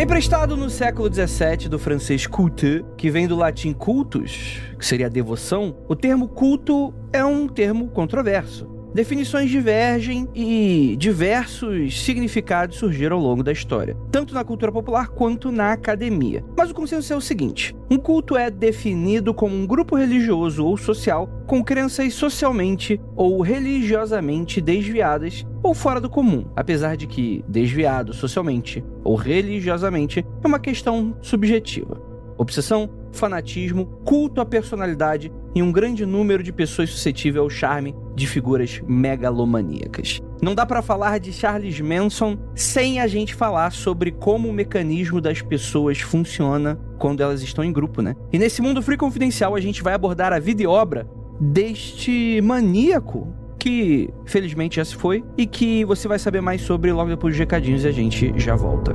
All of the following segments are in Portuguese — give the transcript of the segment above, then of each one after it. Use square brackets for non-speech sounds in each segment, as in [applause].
Emprestado no século XVII do francês culte, que vem do latim cultus, que seria devoção, o termo culto é um termo controverso. Definições divergem e diversos significados surgiram ao longo da história, tanto na cultura popular quanto na academia. Mas o consenso é o seguinte: um culto é definido como um grupo religioso ou social com crenças socialmente ou religiosamente desviadas ou fora do comum, apesar de que desviado socialmente ou religiosamente é uma questão subjetiva. Obsessão, fanatismo, culto à personalidade e um grande número de pessoas suscetíveis ao charme de figuras megalomaníacas. Não dá para falar de Charles Manson sem a gente falar sobre como o mecanismo das pessoas funciona quando elas estão em grupo, né? E nesse mundo free confidencial a gente vai abordar a vida e obra deste maníaco que felizmente já se foi e que você vai saber mais sobre logo depois dos recadinhos e a gente já volta.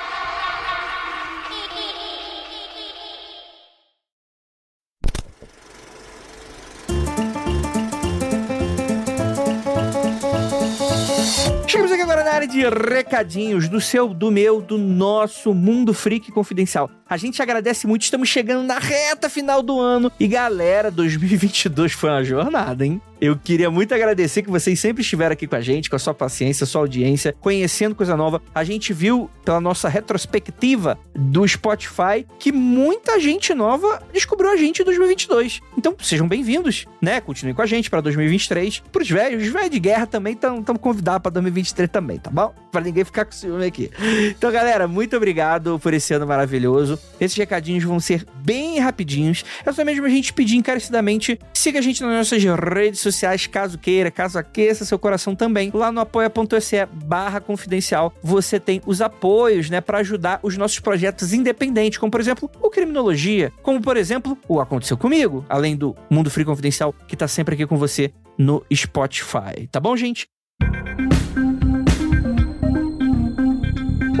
Área de recadinhos do seu, do meu, do nosso Mundo Freak Confidencial. A gente agradece muito, estamos chegando na reta final do ano. E galera, 2022 foi uma jornada, hein? Eu queria muito agradecer que vocês sempre estiveram aqui com a gente, com a sua paciência, sua audiência, conhecendo coisa nova. A gente viu pela nossa retrospectiva do Spotify que muita gente nova descobriu a gente em 2022. Então, sejam bem-vindos, né? Continuem com a gente para 2023. Para os velhos, os velhos de guerra também estão convidados para 2023 também, tá bom? Para ninguém ficar com ciúme aqui. Então, galera, muito obrigado por esse ano maravilhoso. Esses recadinhos vão ser bem rapidinhos. É só mesmo a gente pedir encarecidamente, siga a gente nas nossas redes sociais caso queira, caso aqueça seu coração também. Lá no apoia.se barra confidencial, você tem os apoios, né, para ajudar os nossos projetos independentes, como por exemplo, o Criminologia, como por exemplo, o Aconteceu Comigo, além do Mundo Free Confidencial, que tá sempre aqui com você no Spotify. Tá bom, gente?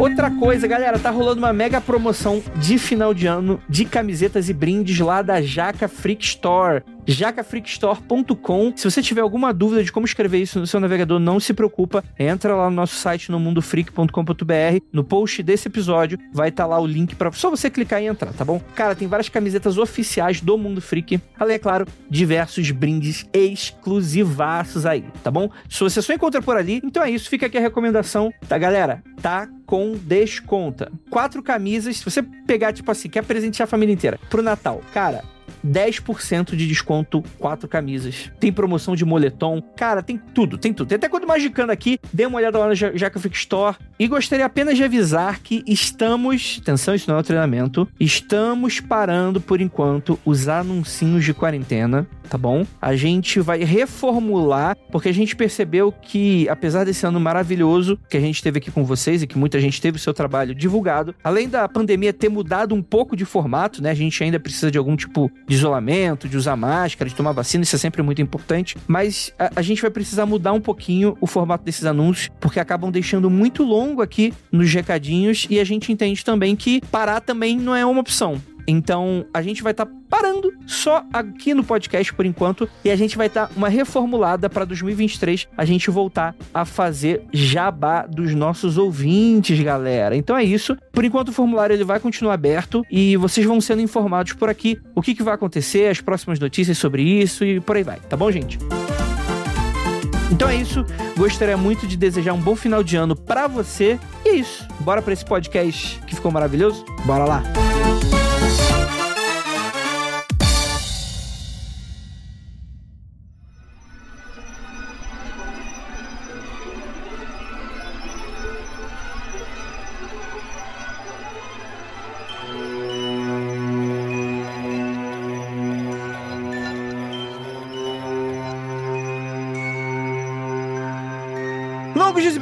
Outra coisa, galera, tá rolando uma mega promoção de final de ano de camisetas e brindes lá da Jaca Freak Store jacafreakstore.com. Se você tiver alguma dúvida de como escrever isso no seu navegador, não se preocupa. Entra lá no nosso site no mundofreak.com.br. No post desse episódio vai estar tá lá o link para só você clicar e entrar, tá bom? Cara, tem várias camisetas oficiais do Mundo Freak. Além, é claro, diversos brindes exclusivaços aí, tá bom? Se você só encontra por ali, então é isso. Fica aqui a recomendação, tá, galera? Tá com desconta. Quatro camisas. Se você pegar, tipo assim, quer presentear a família inteira pro Natal, cara 10% de desconto, quatro camisas. Tem promoção de moletom. Cara, tem tudo, tem tudo. Tem até quando magicando aqui, dê uma olhada lá no Jaca Freak Store. E gostaria apenas de avisar que estamos, atenção, isso não é um treinamento, estamos parando por enquanto os anuncinhos de quarentena, tá bom? A gente vai reformular, porque a gente percebeu que, apesar desse ano maravilhoso que a gente teve aqui com vocês e que muita gente teve o seu trabalho divulgado, além da pandemia ter mudado um pouco de formato, né? A gente ainda precisa de algum tipo de isolamento, de usar máscara, de tomar vacina, isso é sempre muito importante. Mas a, a gente vai precisar mudar um pouquinho o formato desses anúncios, porque acabam deixando muito longo aqui nos recadinhos e a gente entende também que parar também não é uma opção. Então, a gente vai estar tá parando só aqui no podcast por enquanto e a gente vai estar tá uma reformulada para 2023 a gente voltar a fazer jabá dos nossos ouvintes, galera. Então é isso. Por enquanto o formulário ele vai continuar aberto e vocês vão sendo informados por aqui o que, que vai acontecer, as próximas notícias sobre isso e por aí vai. Tá bom, gente? Então é isso. Gostaria muito de desejar um bom final de ano para você. E é isso. Bora para esse podcast que ficou maravilhoso? Bora lá. Longos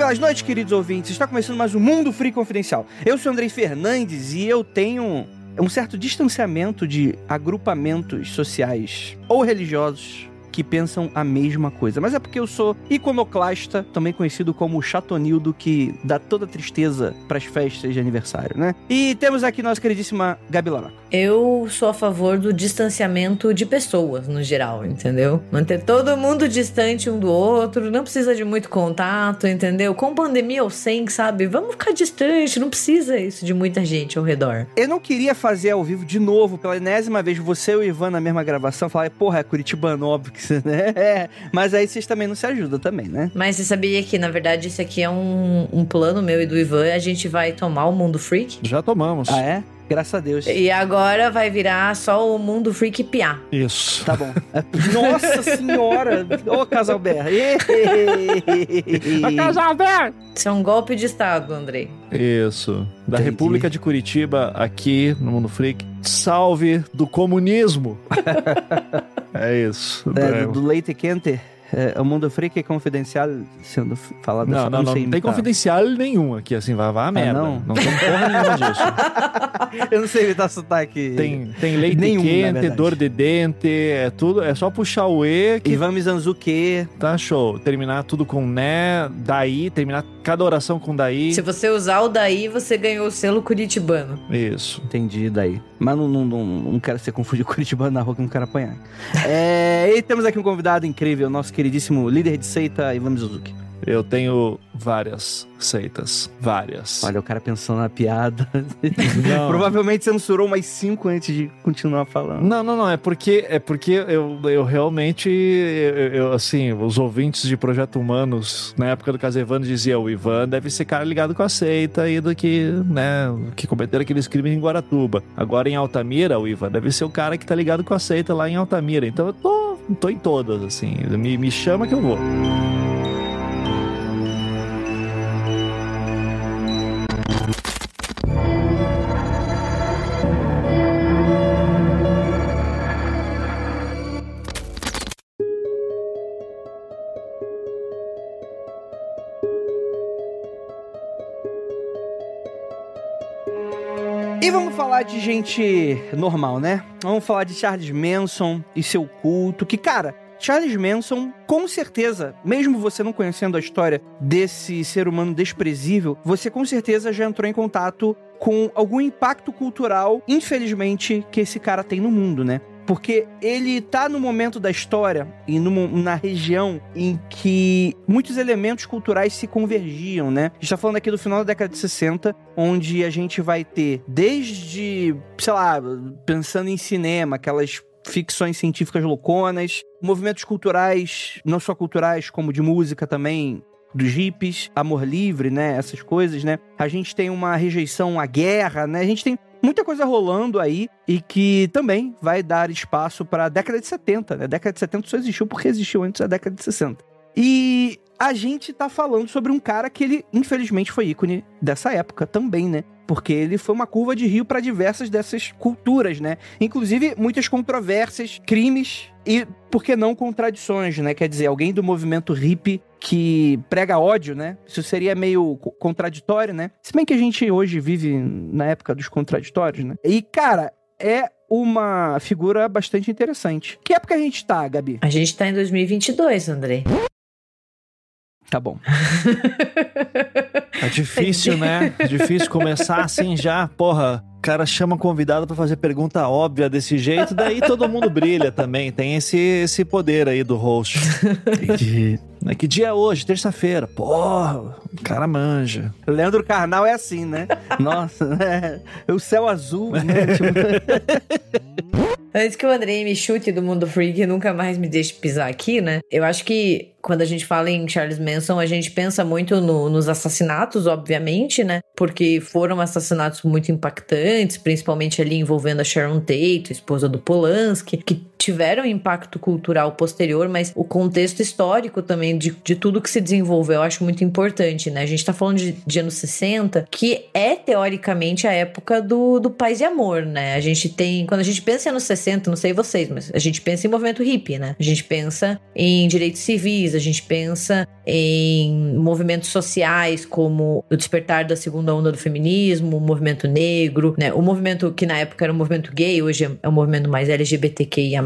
belas noites, queridos ouvintes. Está começando mais um Mundo Free Confidencial. Eu sou Andrei Fernandes e eu tenho um certo distanciamento de agrupamentos sociais ou religiosos que pensam a mesma coisa. Mas é porque eu sou iconoclasta, também conhecido como chatonildo, que dá toda tristeza para as festas de aniversário, né? E temos aqui nossa queridíssima Gabi. Eu sou a favor do distanciamento de pessoas, no geral, entendeu? Manter todo mundo distante um do outro, não precisa de muito contato, entendeu? Com pandemia ou sem, sabe? Vamos ficar distante, não precisa isso de muita gente ao redor. Eu não queria fazer ao vivo de novo, pela enésima vez, você e o Ivan na mesma gravação, falar, porra, é Curitibano, óbvio que você, [laughs] né? É, mas aí vocês também não se ajudam também, né? Mas você sabia que, na verdade, esse aqui é um, um plano meu e do Ivan, a gente vai tomar o Mundo Freak? Já tomamos. Ah, é? Graças a Deus. E agora vai virar só o mundo freak piá. Isso. Tá bom. [laughs] Nossa senhora! Ô, Casalber! A [laughs] Casalber! Isso é um golpe de Estado, Andrei. Isso. Da Entendi. República de Curitiba, aqui no Mundo Freak. Salve do comunismo! [laughs] é isso. É, do, do leite quente. É, o mundo freak é confidencial sendo falado Não, não, não, não tem imitar. confidencial nenhum aqui, assim, vai, vai a merda. não? não? tem porra nenhuma disso. [laughs] Eu não sei imitar sotaque. Tem, tem leite Nenhum, quente, dor de dente, é tudo, é só puxar o E que Ivan Mizanzuki. tá show. Terminar tudo com né, daí, terminar cada oração com daí. Se você usar o daí, você ganhou o selo curitibano. Isso. Entendi daí. Mas não, não, não, não quero ser confundido com [laughs] Curitibano na rua que não quero apanhar. É, e temos aqui um convidado incrível, nosso queridíssimo líder de seita, Ivan Mizanzuki. Eu tenho várias seitas. Várias. Olha, o cara pensando na piada. Não. [laughs] Provavelmente censurou mais cinco antes de continuar falando. Não, não, não. É porque, é porque eu, eu realmente, eu, eu, assim, os ouvintes de Projeto Humanos, na época do Casevano, diziam: o Ivan deve ser cara ligado com a seita e do que, né, que cometeram aqueles crimes em Guaratuba. Agora em Altamira, o Ivan deve ser o cara que tá ligado com a seita lá em Altamira. Então eu tô, tô em todas, assim. Me, me chama que eu vou. Falar de gente normal, né? Vamos falar de Charles Manson e seu culto, que, cara, Charles Manson, com certeza, mesmo você não conhecendo a história desse ser humano desprezível, você com certeza já entrou em contato com algum impacto cultural, infelizmente, que esse cara tem no mundo, né? Porque ele tá no momento da história e numa, na região em que muitos elementos culturais se convergiam, né? A gente tá falando aqui do final da década de 60, onde a gente vai ter desde, sei lá, pensando em cinema, aquelas ficções científicas louconas, movimentos culturais, não só culturais, como de música também, dos hippies, amor livre, né? Essas coisas, né? A gente tem uma rejeição à guerra, né? A gente tem muita coisa rolando aí e que também vai dar espaço para a década de 70, né? A década de 70 só existiu porque existiu antes da década de 60. E a gente tá falando sobre um cara que ele, infelizmente, foi ícone dessa época também, né? Porque ele foi uma curva de rio para diversas dessas culturas, né? Inclusive muitas controvérsias, crimes e, por que não, contradições, né? Quer dizer, alguém do movimento hippie que prega ódio, né? Isso seria meio co- contraditório, né? Se bem que a gente hoje vive na época dos contraditórios, né? E, cara, é uma figura bastante interessante. Que época a gente tá, Gabi? A gente tá em 2022, Andrei. Tá bom. [laughs] É difícil, né? É difícil começar assim já, porra. O cara chama convidado pra fazer pergunta óbvia desse jeito, daí todo mundo brilha também. Tem esse, esse poder aí do host. Né, Que dia é hoje? Terça-feira. Porra, o cara manja. Leandro Carnal é assim, né? Nossa, né? [laughs] O céu azul, né? [laughs] Antes que o Andrei me chute do mundo freak e nunca mais me deixe pisar aqui, né? Eu acho que quando a gente fala em Charles Manson, a gente pensa muito no- nos assassinatos, obviamente, né? Porque foram assassinatos muito impactantes, principalmente ali envolvendo a Sharon Tate, esposa do Polanski, que tiveram impacto cultural posterior, mas o contexto histórico também de, de tudo que se desenvolveu eu acho muito importante, né? A gente tá falando de, de anos 60, que é teoricamente a época do, do paz e amor, né? A gente tem, quando a gente pensa em anos 60, não sei vocês, mas a gente pensa em movimento hippie, né? A gente pensa em direitos civis, a gente pensa em movimentos sociais como o despertar da segunda onda do feminismo, o movimento negro, né? O movimento que na época era o movimento gay, hoje é um movimento mais LGBTQIA+,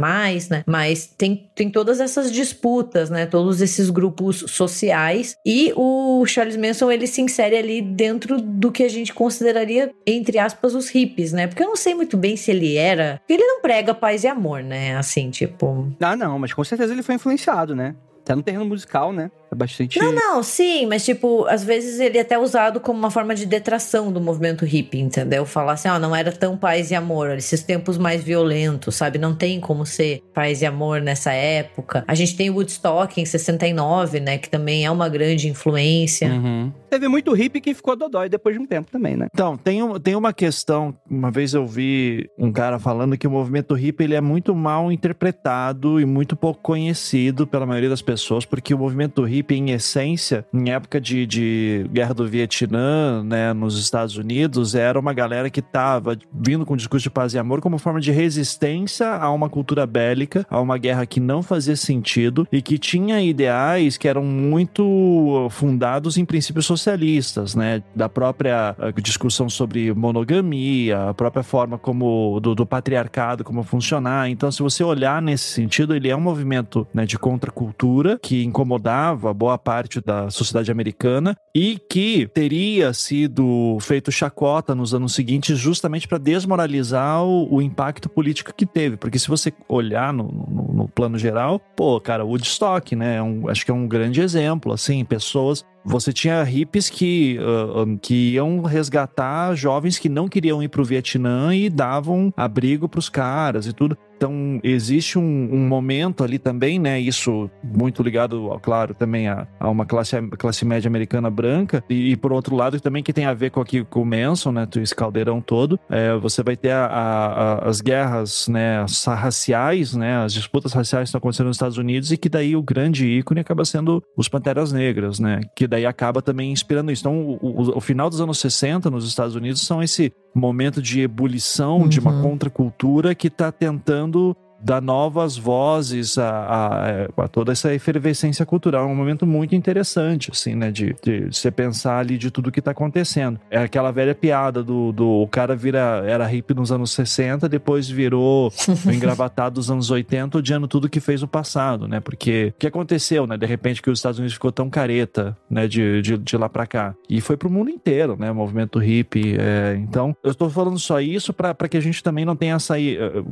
né? Mas tem, tem todas essas disputas, né? Todos esses grupos sociais e o Charles Manson, ele se insere ali dentro do que a gente consideraria, entre aspas, os hippies, né? Porque eu não sei muito bem se ele era... Ele não prega paz e amor, né? Assim, tipo... Ah, não, mas com certeza ele foi influenciado, né? Até no terreno musical, né? É bastante. Não, não, sim, mas tipo, às vezes ele é até usado como uma forma de detração do movimento hippie, entendeu? Falar assim, ó, oh, não era tão paz e amor, esses tempos mais violentos, sabe? Não tem como ser paz e amor nessa época. A gente tem o Woodstock em 69, né? Que também é uma grande influência. Uhum. Teve muito hippie que ficou dodói depois de um tempo também, né? Então, tem, um, tem uma questão. Uma vez eu vi um cara falando que o movimento hippie ele é muito mal interpretado e muito pouco conhecido pela maioria das pessoas, porque o movimento hippie hippie, em essência, em época de, de guerra do Vietnã, né, nos Estados Unidos, era uma galera que estava vindo com um discurso de paz e amor como forma de resistência a uma cultura bélica, a uma guerra que não fazia sentido e que tinha ideais que eram muito fundados em princípios socialistas, né, da própria eh, discussão sobre monogamia, a própria forma como do, do patriarcado como funcionar. Então, se você olhar nesse sentido, ele é um movimento né, de contracultura que incomodava boa parte da sociedade americana e que teria sido feito chacota nos anos seguintes justamente para desmoralizar o, o, impacto político que teve. Porque se você olhar no, no, no plano geral, pô, cara, Woodstock, né? É um, acho que é um grande exemplo, assim, pessoas você tinha hippies que, uh, que iam resgatar jovens que não queriam ir para o Vietnã e davam abrigo para os caras e tudo. Então, existe um, um, momento ali também, né? Isso muito ligado, claro, também a, a uma classe, classe média americana branca. E, e, por outro lado, também que tem a ver com, aqui, com o Manson, né? Esse caldeirão todo. É, você vai ter a, a, as guerras né, raciais, né? As disputas raciais que estão acontecendo nos Estados Unidos e que daí o grande ícone acaba sendo os Panteras Negras, né? Que daí acaba também inspirando isso. Então, o, o, o, final dos anos 60 nos Estados Unidos são esse momento de ebulição uhum. de uma uhum. contracultura que está tentando dar novas vozes a, a, a, toda essa efervescência cultural. É um momento muito interessante, assim, né? De, de você pensar ali de tudo que tá acontecendo. É aquela velha piada do, do o cara vira, era hippie nos anos 60, depois virou [laughs] engravatado dos anos 80, odiando tudo que fez no passado, né? Porque o que aconteceu, né? De repente que os Estados Unidos ficou tão careta, né? De, de, de lá pra cá. E foi pro mundo inteiro, né? O movimento hippie. É... Então, eu estou falando só isso para que a gente também não tenha essa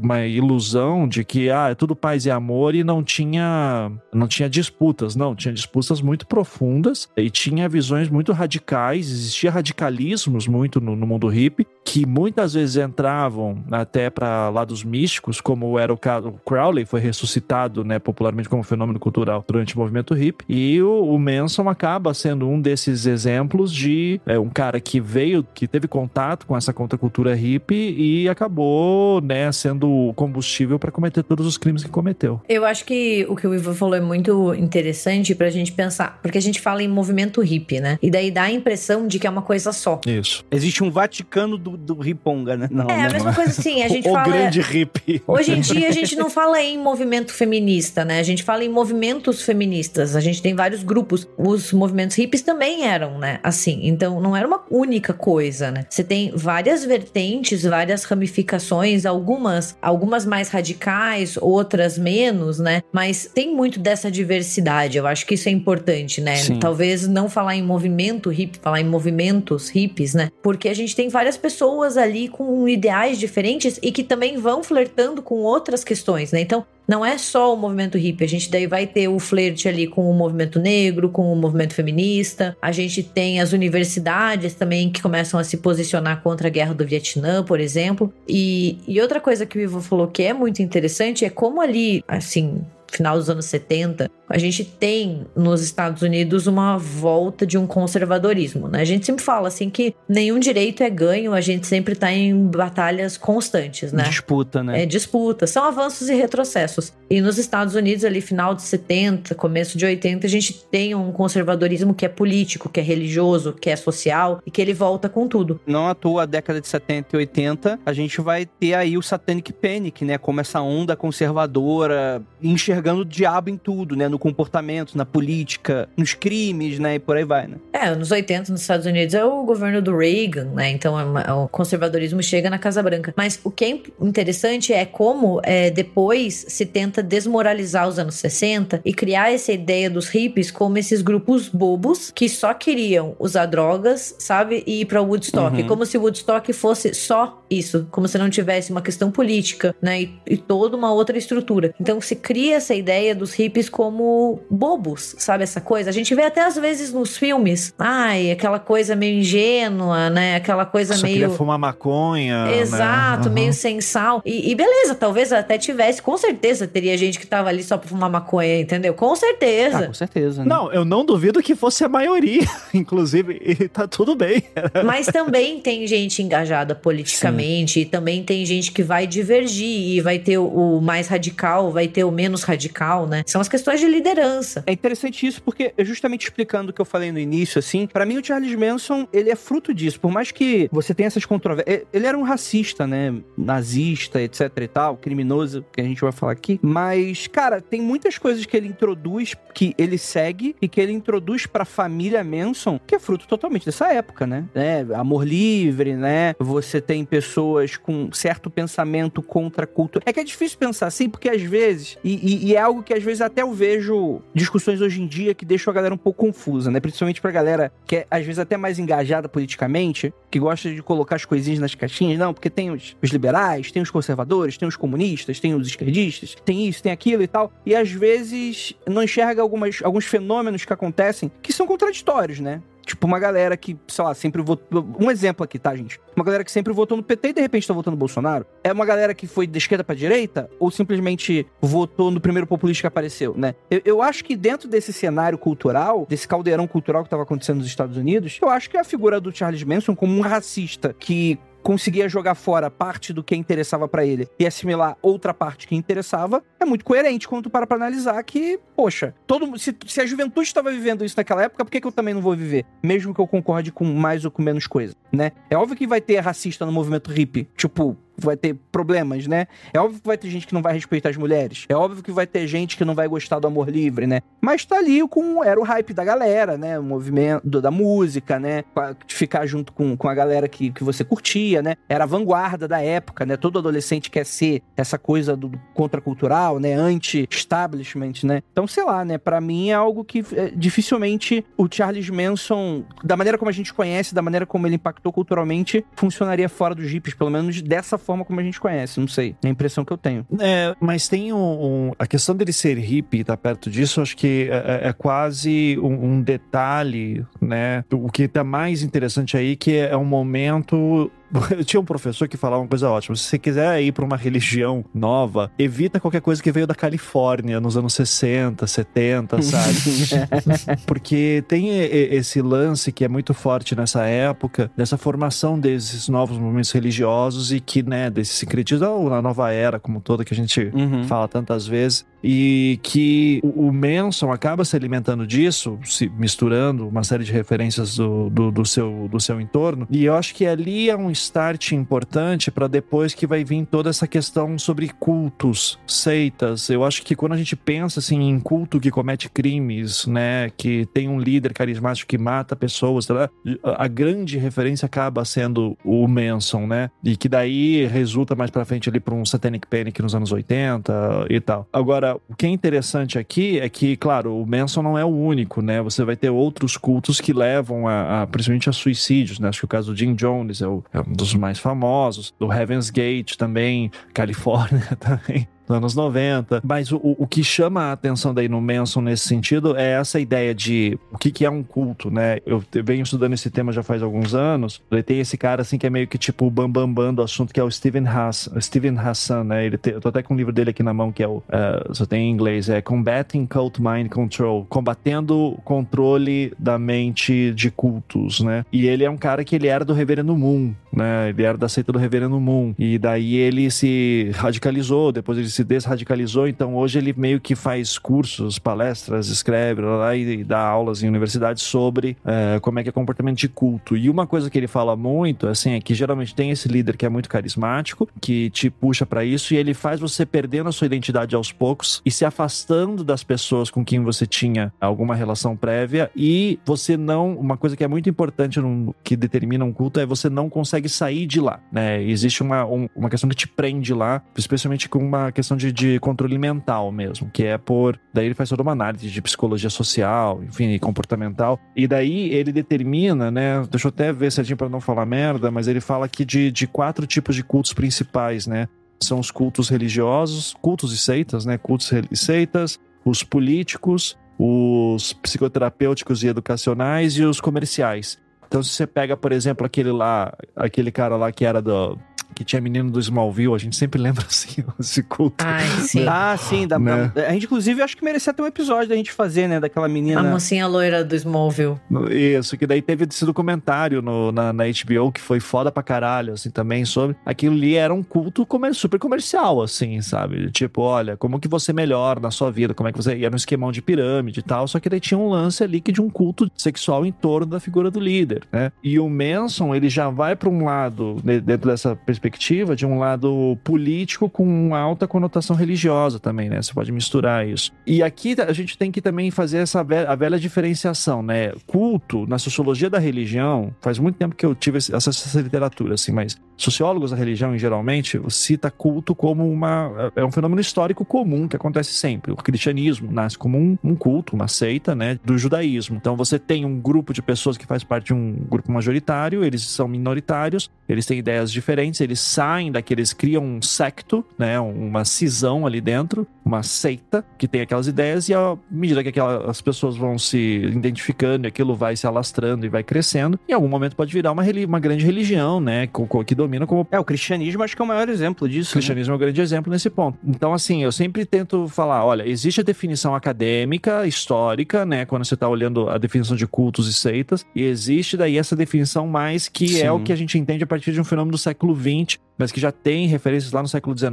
uma ilusão de de que ah, é tudo paz e amor e não tinha não tinha disputas, não, tinha disputas muito profundas e tinha visões muito radicais, existia radicalismos muito no, no mundo hippie que muitas vezes entravam até para lados místicos, como era o caso o Crowley foi ressuscitado, né, popularmente como fenômeno cultural durante o movimento hippie e o, o Manson acaba sendo um desses exemplos de é, um cara que veio, que teve contato com essa contracultura hippie e acabou, né, sendo combustível para cometer cometer todos os crimes que cometeu. Eu acho que o que o Ivo falou é muito interessante pra gente pensar, porque a gente fala em movimento hippie, né? E daí dá a impressão de que é uma coisa só. Isso. Existe um Vaticano do, do riponga, né? Não, é, não. a mesma coisa assim, a [laughs] gente o fala... O grande hippie. Hoje em dia a gente não fala em movimento feminista, né? A gente fala em movimentos feministas. A gente tem vários grupos. Os movimentos hippies também eram, né? Assim, então não era uma única coisa, né? Você tem várias vertentes, várias ramificações, algumas, algumas mais radicais mais, outras menos, né? Mas tem muito dessa diversidade. Eu acho que isso é importante, né? Sim. Talvez não falar em movimento hippie, falar em movimentos hippies, né? Porque a gente tem várias pessoas ali com ideais diferentes e que também vão flertando com outras questões, né? Então, não é só o movimento hippie, a gente daí vai ter o flerte ali com o movimento negro, com o movimento feminista. A gente tem as universidades também que começam a se posicionar contra a guerra do Vietnã, por exemplo. E, e outra coisa que o Ivo falou que é muito interessante é como ali, assim, final dos anos 70, a gente tem nos Estados Unidos uma volta de um conservadorismo, né? A gente sempre fala assim que nenhum direito é ganho, a gente sempre tá em batalhas constantes, né? Disputa, né? É disputa, são avanços e retrocessos. E nos Estados Unidos, ali final de 70, começo de 80, a gente tem um conservadorismo que é político, que é religioso, que é social e que ele volta com tudo. Não à toa, a década de 70 e 80, a gente vai ter aí o Satanic Panic, né? Como essa onda conservadora enxergando enxergando o diabo em tudo, né? No comportamento, na política, nos crimes, né? E por aí vai, né? É, nos 80 nos Estados Unidos é o governo do Reagan, né? Então é uma- o conservadorismo chega na Casa Branca. Mas o que é interessante é como é, depois se tenta desmoralizar os anos 60 e criar essa ideia dos hippies como esses grupos bobos que só queriam usar drogas, sabe? E ir pra Woodstock. Uhum. Como se Woodstock fosse só isso. Como se não tivesse uma questão política, né? E, e toda uma outra estrutura. Então se cria essa ideia dos hippies como bobos, sabe? Essa coisa. A gente vê até às vezes nos filmes, ai, aquela coisa meio ingênua, né? Aquela coisa Só meio. queria fumar maconha. né? Exato, Uhum. meio sem sal. E, e beleza, talvez até tivesse, com certeza teria gente que tava ali só pra fumar maconha, entendeu? Com Ah, certeza. com certeza. Né? Não, eu não duvido que fosse a maioria, [laughs] inclusive, e tá tudo bem. [laughs] Mas também tem gente engajada politicamente, e também tem gente que vai divergir e vai ter o, o mais radical, vai ter o menos radical, né? São as questões de liderança. É interessante isso porque, é justamente explicando o que eu falei no início, assim, pra mim o Charles Manson, ele é fruto disso. Por mais que você tenha essas controvérsias. Ele era um racista, né? Nazista, etc e tal, criminoso, que a gente vai falar aqui. Mas, cara, tem muitas coisas que ele introduz, que ele segue e que ele introduz pra família Manson, que é fruto totalmente dessa época, né? É, amor livre, né? Você tem pessoas com certo pensamento contra cultura. É que é difícil pensar assim, porque às vezes, e, e- e é algo que às vezes até eu vejo discussões hoje em dia que deixam a galera um pouco confusa, né? Principalmente pra galera que é às vezes até mais engajada politicamente, que gosta de colocar as coisinhas nas caixinhas. Não, porque tem os, os liberais, tem os conservadores, tem os comunistas, tem os esquerdistas, tem isso, tem aquilo e tal. E às vezes não enxerga algumas, alguns fenômenos que acontecem que são contraditórios, né? Tipo, uma galera que, sei lá, sempre votou. Um exemplo aqui, tá, gente? Uma galera que sempre votou no PT e de repente tá votando no Bolsonaro. É uma galera que foi da esquerda pra direita ou simplesmente votou no primeiro populista que apareceu, né? Eu, eu acho que dentro desse cenário cultural, desse caldeirão cultural que tava acontecendo nos Estados Unidos, eu acho que a figura do Charles Manson como um racista que conseguia jogar fora parte do que interessava pra ele e assimilar outra parte que interessava, é muito coerente quando tu para pra analisar que, poxa, todo se, se a juventude estava vivendo isso naquela época, por que, que eu também não vou viver? Mesmo que eu concorde com mais ou com menos coisa, né? É óbvio que vai ter racista no movimento hippie, tipo, vai ter problemas, né? É óbvio que vai ter gente que não vai respeitar as mulheres. É óbvio que vai ter gente que não vai gostar do amor livre, né? Mas tá ali com. Era o hype da galera, né? O movimento da música, né? Ficar junto com, com a galera que, que você curtia, né? Era a vanguarda da época, né? Todo adolescente quer ser essa coisa do, do contracultural, né? Anti-establishment, né? Então, sei lá, né? Pra mim é algo que é, dificilmente o Charles Manson, da maneira como a gente conhece, da maneira como ele impactou culturalmente, funcionaria fora dos hippies, pelo menos dessa forma como a gente conhece. Não sei. É a impressão que eu tenho. É, mas tem um, um- A questão dele ser hippie estar perto disso, acho que é, é- é quase um, um detalhe, né? O que tá mais interessante aí, que é um momento. [laughs] Eu tinha um professor que falava uma coisa ótima. Se você quiser ir para uma religião nova, evita qualquer coisa que veio da Califórnia nos anos 60, 70, sabe? [laughs] Porque tem esse lance que é muito forte nessa época, dessa formação desses novos movimentos religiosos e que, né, desse sincretismo, na nova era como toda que a gente Uhum. fala tantas vezes, e que o, o Manson acaba se alimentando disso, se misturando uma série de referências do, do, do seu, do seu entorno, e eu acho que ali é um start importante para depois que vai vir toda essa questão sobre cultos, seitas. Eu acho que quando a gente pensa assim em culto que comete crimes, né, que tem um líder carismático que mata pessoas, tá a grande referência acaba sendo o Manson, né? E que daí resulta mais pra frente ali pra um Satanic Panic nos anos 80 e tal. Agora, o que é interessante aqui é que, claro, o Manson não é o único, né? Você vai ter outros cultos que levam a, a- principalmente a suicídios, né? Acho que o caso do Jim Jones é, o- é um dos mais famosos, do Heaven's Gate também, Califórnia [laughs] também anos 90. Mas o, o que chama a atenção daí no Manson nesse sentido é essa ideia de o que, que é um culto, né? Eu venho estudando esse tema já faz alguns anos. Ele tem esse cara assim que é meio que tipo o bambambam bam, do assunto, que é o Steven, Hass, Steven Hassan, né? Ele tem, eu tô até com o livro dele aqui na mão, que é o. eh, só tem em inglês, é Combating Cult Mind Control combatendo o controle da mente de cultos, né? E ele é um cara que ele era do Reverendo Moon, né? Ele era da seita do Reverendo Moon. E daí ele se radicalizou, depois ele se se desradicalizou, então hoje ele meio que faz cursos, palestras, escreve lá e, dá aulas em universidades sobre é, como é que é comportamento de culto. E uma coisa que ele fala muito, assim, é que geralmente tem esse líder que é muito carismático, que te puxa para isso e ele faz você perdendo a sua identidade aos poucos e se afastando das pessoas com quem você tinha alguma relação prévia e você não, uma coisa que é muito importante que determina um culto é você não consegue sair de lá, né? Existe uma, um, uma questão que te prende lá, especialmente com uma questão de, de controle mental mesmo, que é por, daí ele faz toda uma análise de psicologia social, enfim, comportamental, e daí ele determina, né, deixa eu até ver certinho para não falar merda, mas ele fala aqui de, de quatro tipos de cultos principais, né? São os cultos religiosos, cultos e seitas, né? Cultos e seitas, os políticos, os psicoterapêuticos e educacionais e os comerciais. Então, se você pega, por exemplo, aquele lá, aquele cara lá que era do, que tinha menino do Smallville, a gente sempre lembra [laughs] assim, esse culto. Ai, sim. Ah, sim. Da, Né? da- a gente, inclusive, acho que merecia até um episódio da gente fazer, né? Daquela menina. A mocinha loira do Smallville. Isso, que daí teve esse documentário no, na, na HBO que foi foda pra caralho, assim, também, sobre. Aquilo ali era um culto comer, super comercial, assim, sabe? Tipo, olha, como que você melhora na sua vida, como é que você. ia no esquemão de pirâmide e tal, só que daí tinha um lance ali que de um culto sexual em torno da figura do líder, né? E o Manson, ele já vai pra um lado, né, dentro dessa perspectiva, de um lado político com uma alta conotação religiosa também, né? Você pode misturar isso. E aqui a gente tem que também fazer essa velha, a velha diferenciação, né? Culto, na sociologia da religião, faz muito tempo que eu tive essa, essa literatura, assim, mas sociólogos da religião, geralmente, cita culto como uma. É um fenômeno histórico comum que acontece sempre. O cristianismo nasce como um, um culto, uma seita, né? Do judaísmo. Então você tem um grupo de pessoas que faz parte de um grupo majoritário, eles são minoritários, eles têm ideias diferentes, eles saem daqui, eles criam um secto, né? Uma cisão ali dentro, uma seita que tem aquelas ideias, e à medida que aquela- as pessoas vão se identificando e aquilo vai se alastrando e vai crescendo, em algum momento pode virar uma, uma grande religião, né? Que domina como É, o cristianismo acho que é o maior exemplo disso. o cristianismo é um grande exemplo nesse ponto. Então, assim, eu sempre tento falar: olha, existe a definição acadêmica, histórica, né? Quando você está olhando a definição de cultos e seitas, e existe daí essa definição mais que é Sim. o que a gente entende a partir de um fenômeno do século XX, mas que já tem referências lá no século XIX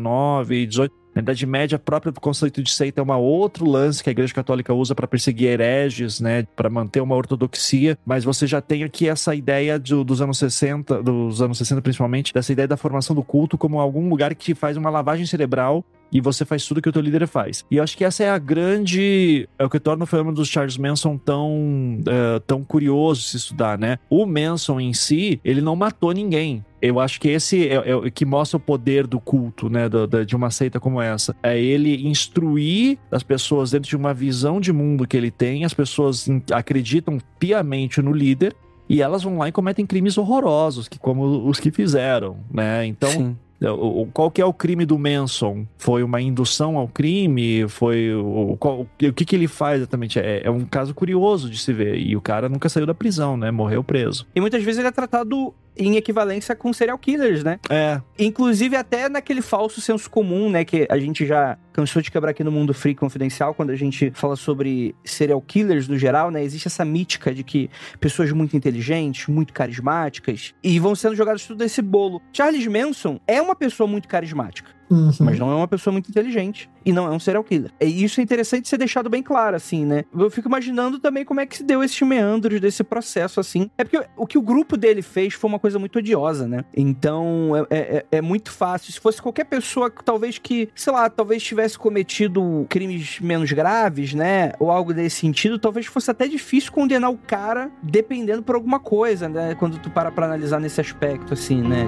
e XVIII. Na Idade Média, própria conceito de seita é um outro lance que a Igreja Católica usa para perseguir hereges, né, para manter uma ortodoxia, mas você já tem aqui essa ideia do- dos anos 60, dos anos 60 principalmente, dessa ideia da formação do culto como algum lugar que faz uma lavagem cerebral e você faz tudo que o teu líder faz. E eu acho que essa é a grande. É o que torna o fenômeno dos Charles Manson tão, eh, tão curioso se estudar, né? O Manson em si, ele não matou ninguém. Eu acho que esse é, é o que mostra o poder do culto, né? do- da- de uma seita como essa. É ele instruir as pessoas dentro de uma visão de mundo que ele tem, as pessoas acreditam piamente no líder. E elas vão lá e cometem crimes horrorosos, que como os que fizeram, né? Então, Sim. Qual que é o crime do Manson? Foi uma indução ao crime? Foi o, qual- o que, que ele faz exatamente? É, é um caso curioso de se ver. E o cara nunca saiu da prisão, né? Morreu preso. E muitas vezes ele é tratado em equivalência com serial killers, né? É, Inclusive até naquele falso senso comum, né? Que a gente já cansou de quebrar aqui no Mundo Free Confidencial, quando a gente fala sobre serial killers no geral, né? Existe essa mítica de que pessoas muito inteligentes, muito carismáticas, e vão sendo jogadas tudo nesse bolo. Charles Manson é uma pessoa muito carismática. Mas não é uma pessoa muito inteligente. E não é um serial killer. E isso é interessante ser deixado bem claro, assim, né? Eu fico imaginando também como é que se deu esses meandros desse processo, assim. É porque o que o grupo dele fez foi uma coisa muito odiosa, né? Então, é, é- é muito fácil. Se fosse qualquer pessoa, talvez que, sei lá, talvez tivesse cometido crimes menos graves, né? Ou algo desse sentido, talvez fosse até difícil condenar o cara dependendo por alguma coisa, né? Quando tu para pra analisar nesse aspecto, assim, né?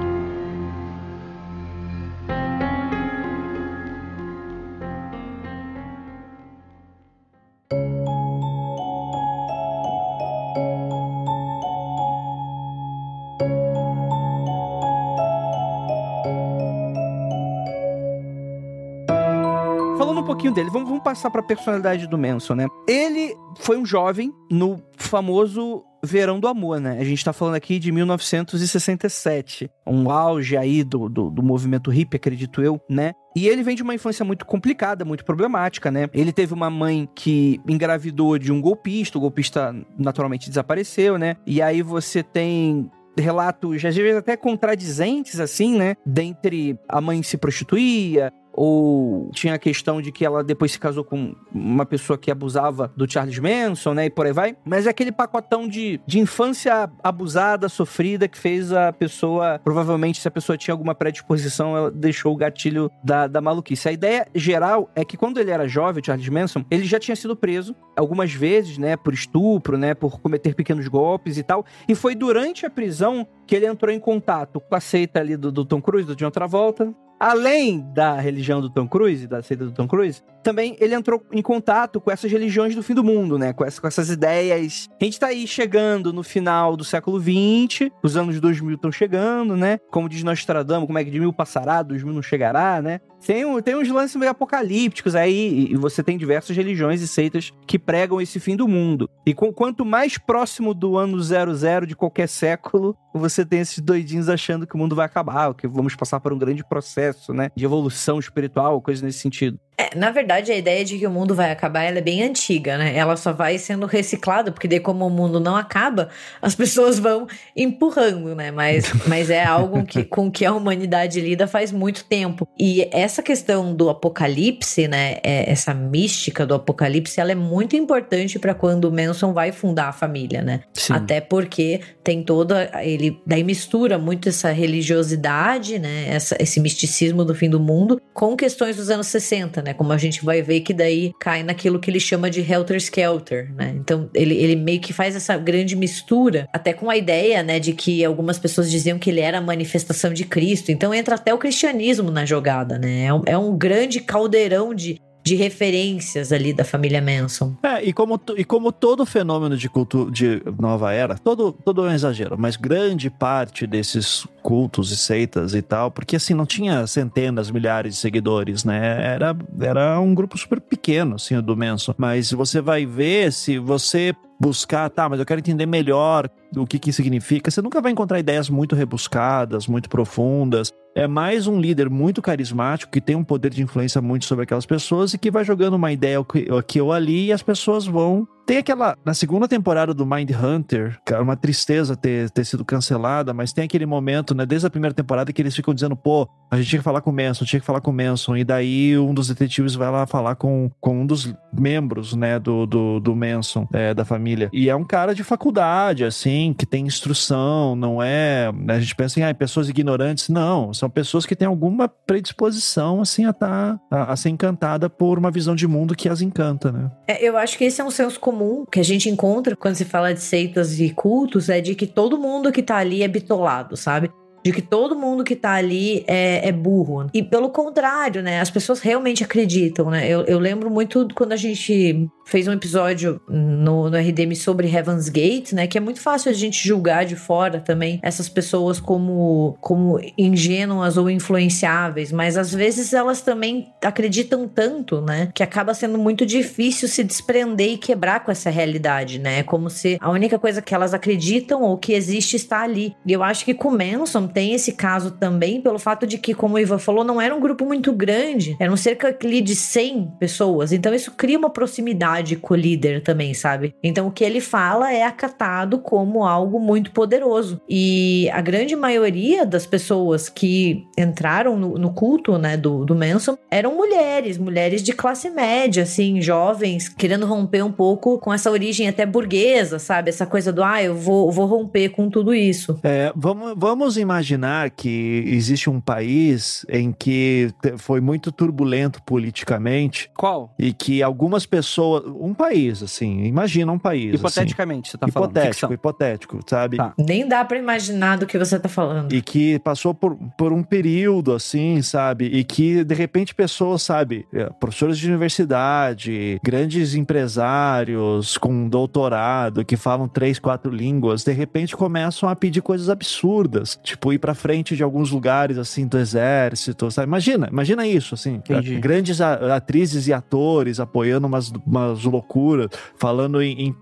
Pouquinho dele, vamos, vamos passar pra personalidade do Manson, né? Ele foi um jovem no famoso Verão do Amor, né? A gente tá falando aqui de 1967. Um auge aí do, do, do movimento hippie, acredito eu, né? E ele vem de uma infância muito complicada, muito problemática, né? Ele teve uma mãe que engravidou de um golpista, o golpista naturalmente desapareceu, né? E aí você tem relatos, às vezes até contradizentes, assim, né? Dentre a mãe se prostituía, ou tinha a questão de que ela depois se casou com uma pessoa que abusava do Charles Manson, né? E por aí vai. Mas é aquele pacotão de, de infância abusada, sofrida, que fez a pessoa. Provavelmente, se a pessoa tinha alguma predisposição, ela deixou o gatilho da, da maluquice. A ideia geral é que quando ele era jovem, o Charles Manson, ele já tinha sido preso algumas vezes, né? Por estupro, né? Por cometer pequenos golpes e tal. E foi durante a prisão que ele entrou em contato com a seita ali do, do Tom Cruise, do John Travolta, além da religião do Tom Cruise, da seita do Tom Cruise, também ele entrou em contato com essas religiões do fim do mundo, né? Com, essa, com essas ideias. A gente tá aí chegando no final do século XX, os anos 2000 estão chegando, né? Como diz Nostradamus, como é que de mil passará, dois mil não chegará, né? Tem, tem uns lances meio apocalípticos aí, e você tem diversas religiões e seitas que pregam esse fim do mundo. E com, quanto mais próximo do ano zero de qualquer século, você tem esses doidinhos achando que o mundo vai acabar, que vamos passar por um grande processo, né? De evolução espiritual, coisa nesse sentido. É, na verdade, a ideia de que o mundo vai acabar ela é bem antiga, né? Ela só vai sendo reciclada, porque daí, como o mundo não acaba, as [laughs] pessoas vão empurrando, né? Mas, [laughs] mas é algo que, com que a humanidade lida faz muito tempo. E essa questão do apocalipse, né? É, essa mística do apocalipse, ela é muito importante para quando o Manson vai fundar a família, né? Sim. Até porque tem toda. Ele daí mistura muito essa religiosidade, né? Essa, esse misticismo do fim do mundo com questões dos anos 60, né? Né? Como a gente vai ver que daí cai naquilo que ele chama de helter skelter, né? Então ele, ele meio que faz essa grande mistura, até com a ideia, né, de que algumas pessoas diziam que ele era a manifestação de Cristo. Então entra até o cristianismo na jogada, né? É um, é um grande caldeirão de de referências ali da família Manson. É, e como, e como todo fenômeno de culto de nova era, todo, todo é um exagero, mas grande parte desses cultos e seitas e tal, porque assim, não tinha centenas, milhares de seguidores, né? Era, era um grupo super pequeno, assim, do Manson. Mas você vai ver se você buscar, tá, mas eu quero entender melhor o que que significa. Você nunca vai encontrar ideias muito rebuscadas, muito profundas. É mais um líder muito carismático que tem um poder de influência muito sobre aquelas pessoas e que vai jogando uma ideia aqui ou ali e as pessoas vão tem aquela. Na segunda temporada do Mind Hunter, cara, uma tristeza ter, ter sido cancelada, mas tem aquele momento, né, desde a primeira temporada, que eles ficam dizendo, pô, a gente tinha que falar com o Manson, tinha que falar com o Manson. E daí um dos detetives vai lá falar com, com um dos membros, né, do, do, do Manson, é, da família. E é um cara de faculdade, assim, que tem instrução, não é. Né, a gente pensa em ah, pessoas ignorantes. Não, são pessoas que têm alguma predisposição, assim, a, tá, a, a ser encantada por uma visão de mundo que as encanta, né? É, eu acho que esse é um senso comum comum que a gente encontra quando se fala de seitas e cultos é de que todo mundo que tá ali é bitolado, sabe? de que todo mundo que tá ali é, é, burro. E pelo contrário, né? As pessoas realmente acreditam, né? Eu, eu lembro muito quando a gente fez um episódio no, no RDM sobre Heaven's Gate, né? Que é muito fácil a gente julgar de fora também essas pessoas como, como ingênuas ou influenciáveis, mas às vezes elas também acreditam tanto, né? Que acaba sendo muito difícil se desprender e quebrar com essa realidade, né? É como se a única coisa que elas acreditam ou que existe está ali. E eu acho que com Manson tem esse caso também pelo fato de que, como o Ivan falou, não era um grupo muito grande, eram cerca de 100 pessoas. Então isso cria uma proximidade com o líder também, sabe? Então o que ele fala é acatado como algo muito poderoso. E a grande maioria das pessoas que entraram no, no culto, né, do, do Manson eram mulheres, mulheres de classe média, assim, jovens, querendo romper um pouco com essa origem até burguesa, sabe? Essa coisa do, ah, eu vou, vou romper com tudo isso. É, vamos, vamos imaginar imaginar que existe um país em que foi muito turbulento politicamente. Qual? E que algumas pessoas. Um país, assim. Imagina um país. Assim. Hipoteticamente, assim, você tá falando. Hipotético, hipotético, sabe? Tá. Nem dá para imaginar do que você tá falando. E que passou por, por um período, assim, sabe? E que, de repente, pessoas, sabe? Eh, professores de universidade, grandes empresários com doutorado, que falam três, quatro línguas, de repente começam a pedir coisas absurdas. Tipo, tipo, ir pra frente de alguns lugares, assim, do exército, sabe? Imagina, imagina isso, assim. Entendi. Grandes atrizes e atores apoiando umas, umas loucuras, falando em, em,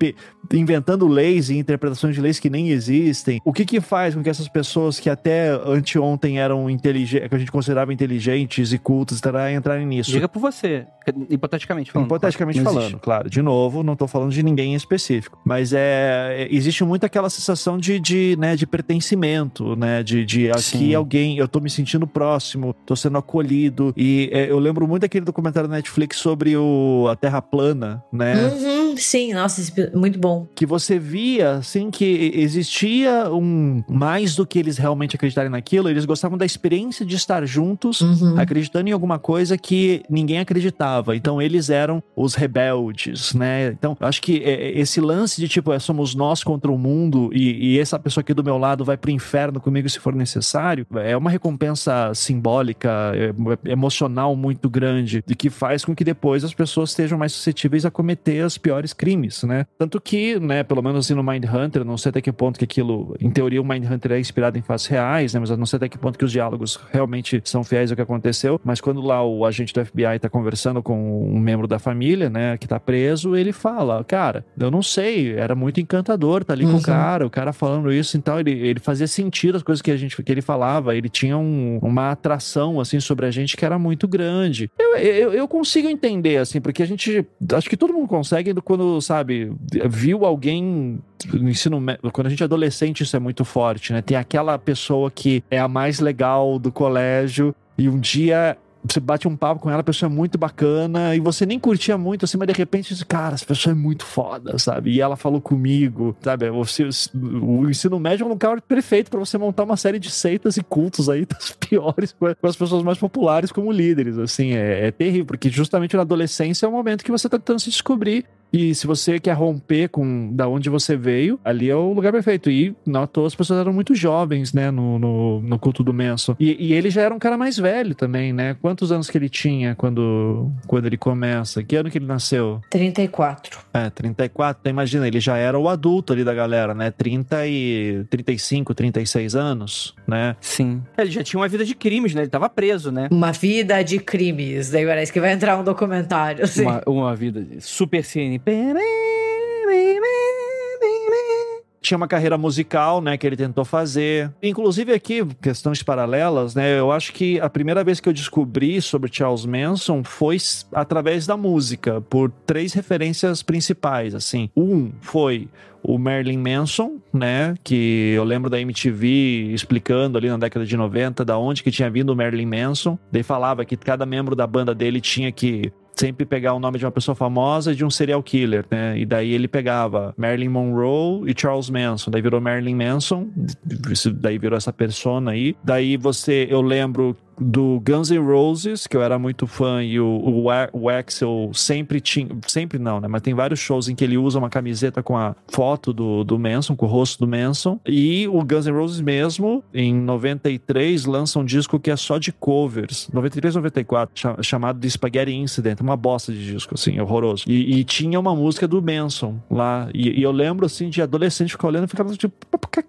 inventando leis e interpretações de leis que nem existem. O que que faz com que essas pessoas que até anteontem eram inteligentes, que a gente considerava inteligentes e cultas, entrarem nisso? Diga por você, hipoteticamente falando. Hipoteticamente claro. falando, claro. De novo, não tô falando de ninguém em específico. Mas é, existe muito aquela sensação de, de, né, de pertencimento, né, de De, aqui Sim. alguém, eu tô me sentindo próximo, tô sendo acolhido. E é, eu lembro muito daquele documentário da Netflix sobre o, a Terra plana, né? Uhum, sim, nossa, muito bom. Que você via, assim, que existia um mais do que eles realmente acreditarem naquilo, eles gostavam da experiência de estar juntos, uhum. acreditando em alguma coisa que ninguém acreditava. Então eles eram os rebeldes, né? Então, acho que é, é, esse lance de tipo, é, somos nós contra o mundo e, e essa pessoa aqui do meu lado vai pro inferno comigo se for necessário, é uma recompensa simbólica, é, emocional muito grande, de que faz com que depois as pessoas estejam mais suscetíveis a cometer os piores crimes, né? Tanto que, né, pelo menos assim no Mindhunter, não sei até que ponto que aquilo, em teoria o Mindhunter é inspirado em fatos reais, né, mas eu não sei até que ponto que os diálogos realmente são fiéis ao que aconteceu, mas quando lá o agente do FBI tá conversando com um membro da família, né, que tá preso, ele fala, cara, eu não sei, era muito encantador tá ali uhum. com o uhum. cara, o cara falando isso, então ele, ele fazia sentido as coisas que a gente que ele falava, ele tinha um, uma atração assim sobre a gente que era muito grande. Eu, eu, eu consigo entender assim, porque a gente acho que todo mundo consegue quando, sabe, viu alguém no ensino quando a gente é adolescente isso é muito forte, né? Tem aquela pessoa que é a mais legal do colégio e um dia você bate um papo com ela, a pessoa é muito bacana, e você nem curtia muito, assim, mas de repente, você, cara, essa pessoa é muito foda, sabe? E ela falou comigo, sabe? Você, o ensino médio é um lugar perfeito para você montar uma série de seitas e cultos aí [laughs] das piores, com as pessoas mais populares como líderes, assim, é, é terrível, porque justamente na adolescência é o momento que você tá tentando se descobrir e se você quer romper com da onde você veio, ali é o lugar perfeito. E não as pessoas eram muito jovens, né, no, no, no culto do Menso. E, e, ele já era um cara mais velho também, né? Quantos anos que ele tinha quando, quando ele começa? Que ano que ele nasceu? 34. É, 34. Então imagina, ele já era o adulto ali da galera, né? 30 e 35, 36 anos, né? Sim. Ele já tinha uma vida de crimes, né? Ele tava preso, né? Uma vida de crimes. Daí parece que vai entrar um documentário, assim. Uma, uma vida super tinha uma carreira musical, né, que ele tentou fazer. Inclusive aqui, questões paralelas, né, eu acho que a primeira vez que eu descobri sobre Charles Manson foi através da música, por três referências principais, assim. Um foi o Marilyn Manson, né, que eu lembro da MTV explicando ali na década de 90 da onde que tinha vindo o Marilyn Manson. Ele falava que cada membro da banda dele tinha que sempre pegar o nome de uma pessoa famosa e de um serial killer, né? E daí ele pegava Marilyn Monroe e Charles Manson. Daí virou Marilyn Manson, daí virou essa persona aí. Daí você, eu lembro do Guns N' Roses, que eu era muito fã, e o, o, o Axel sempre tinha. Sempre não, né? Mas tem vários shows em que ele usa uma camiseta com a foto do, do Manson, com o rosto do Manson. E o Guns N' Roses mesmo, em 93, lança um disco que é só de covers. 93, 94, chamado de Spaghetti Incident. Uma bosta de disco, assim, horroroso. E, e tinha uma música do Manson lá. E, e, eu lembro, assim, de adolescente ficar olhando e ficava tipo, por que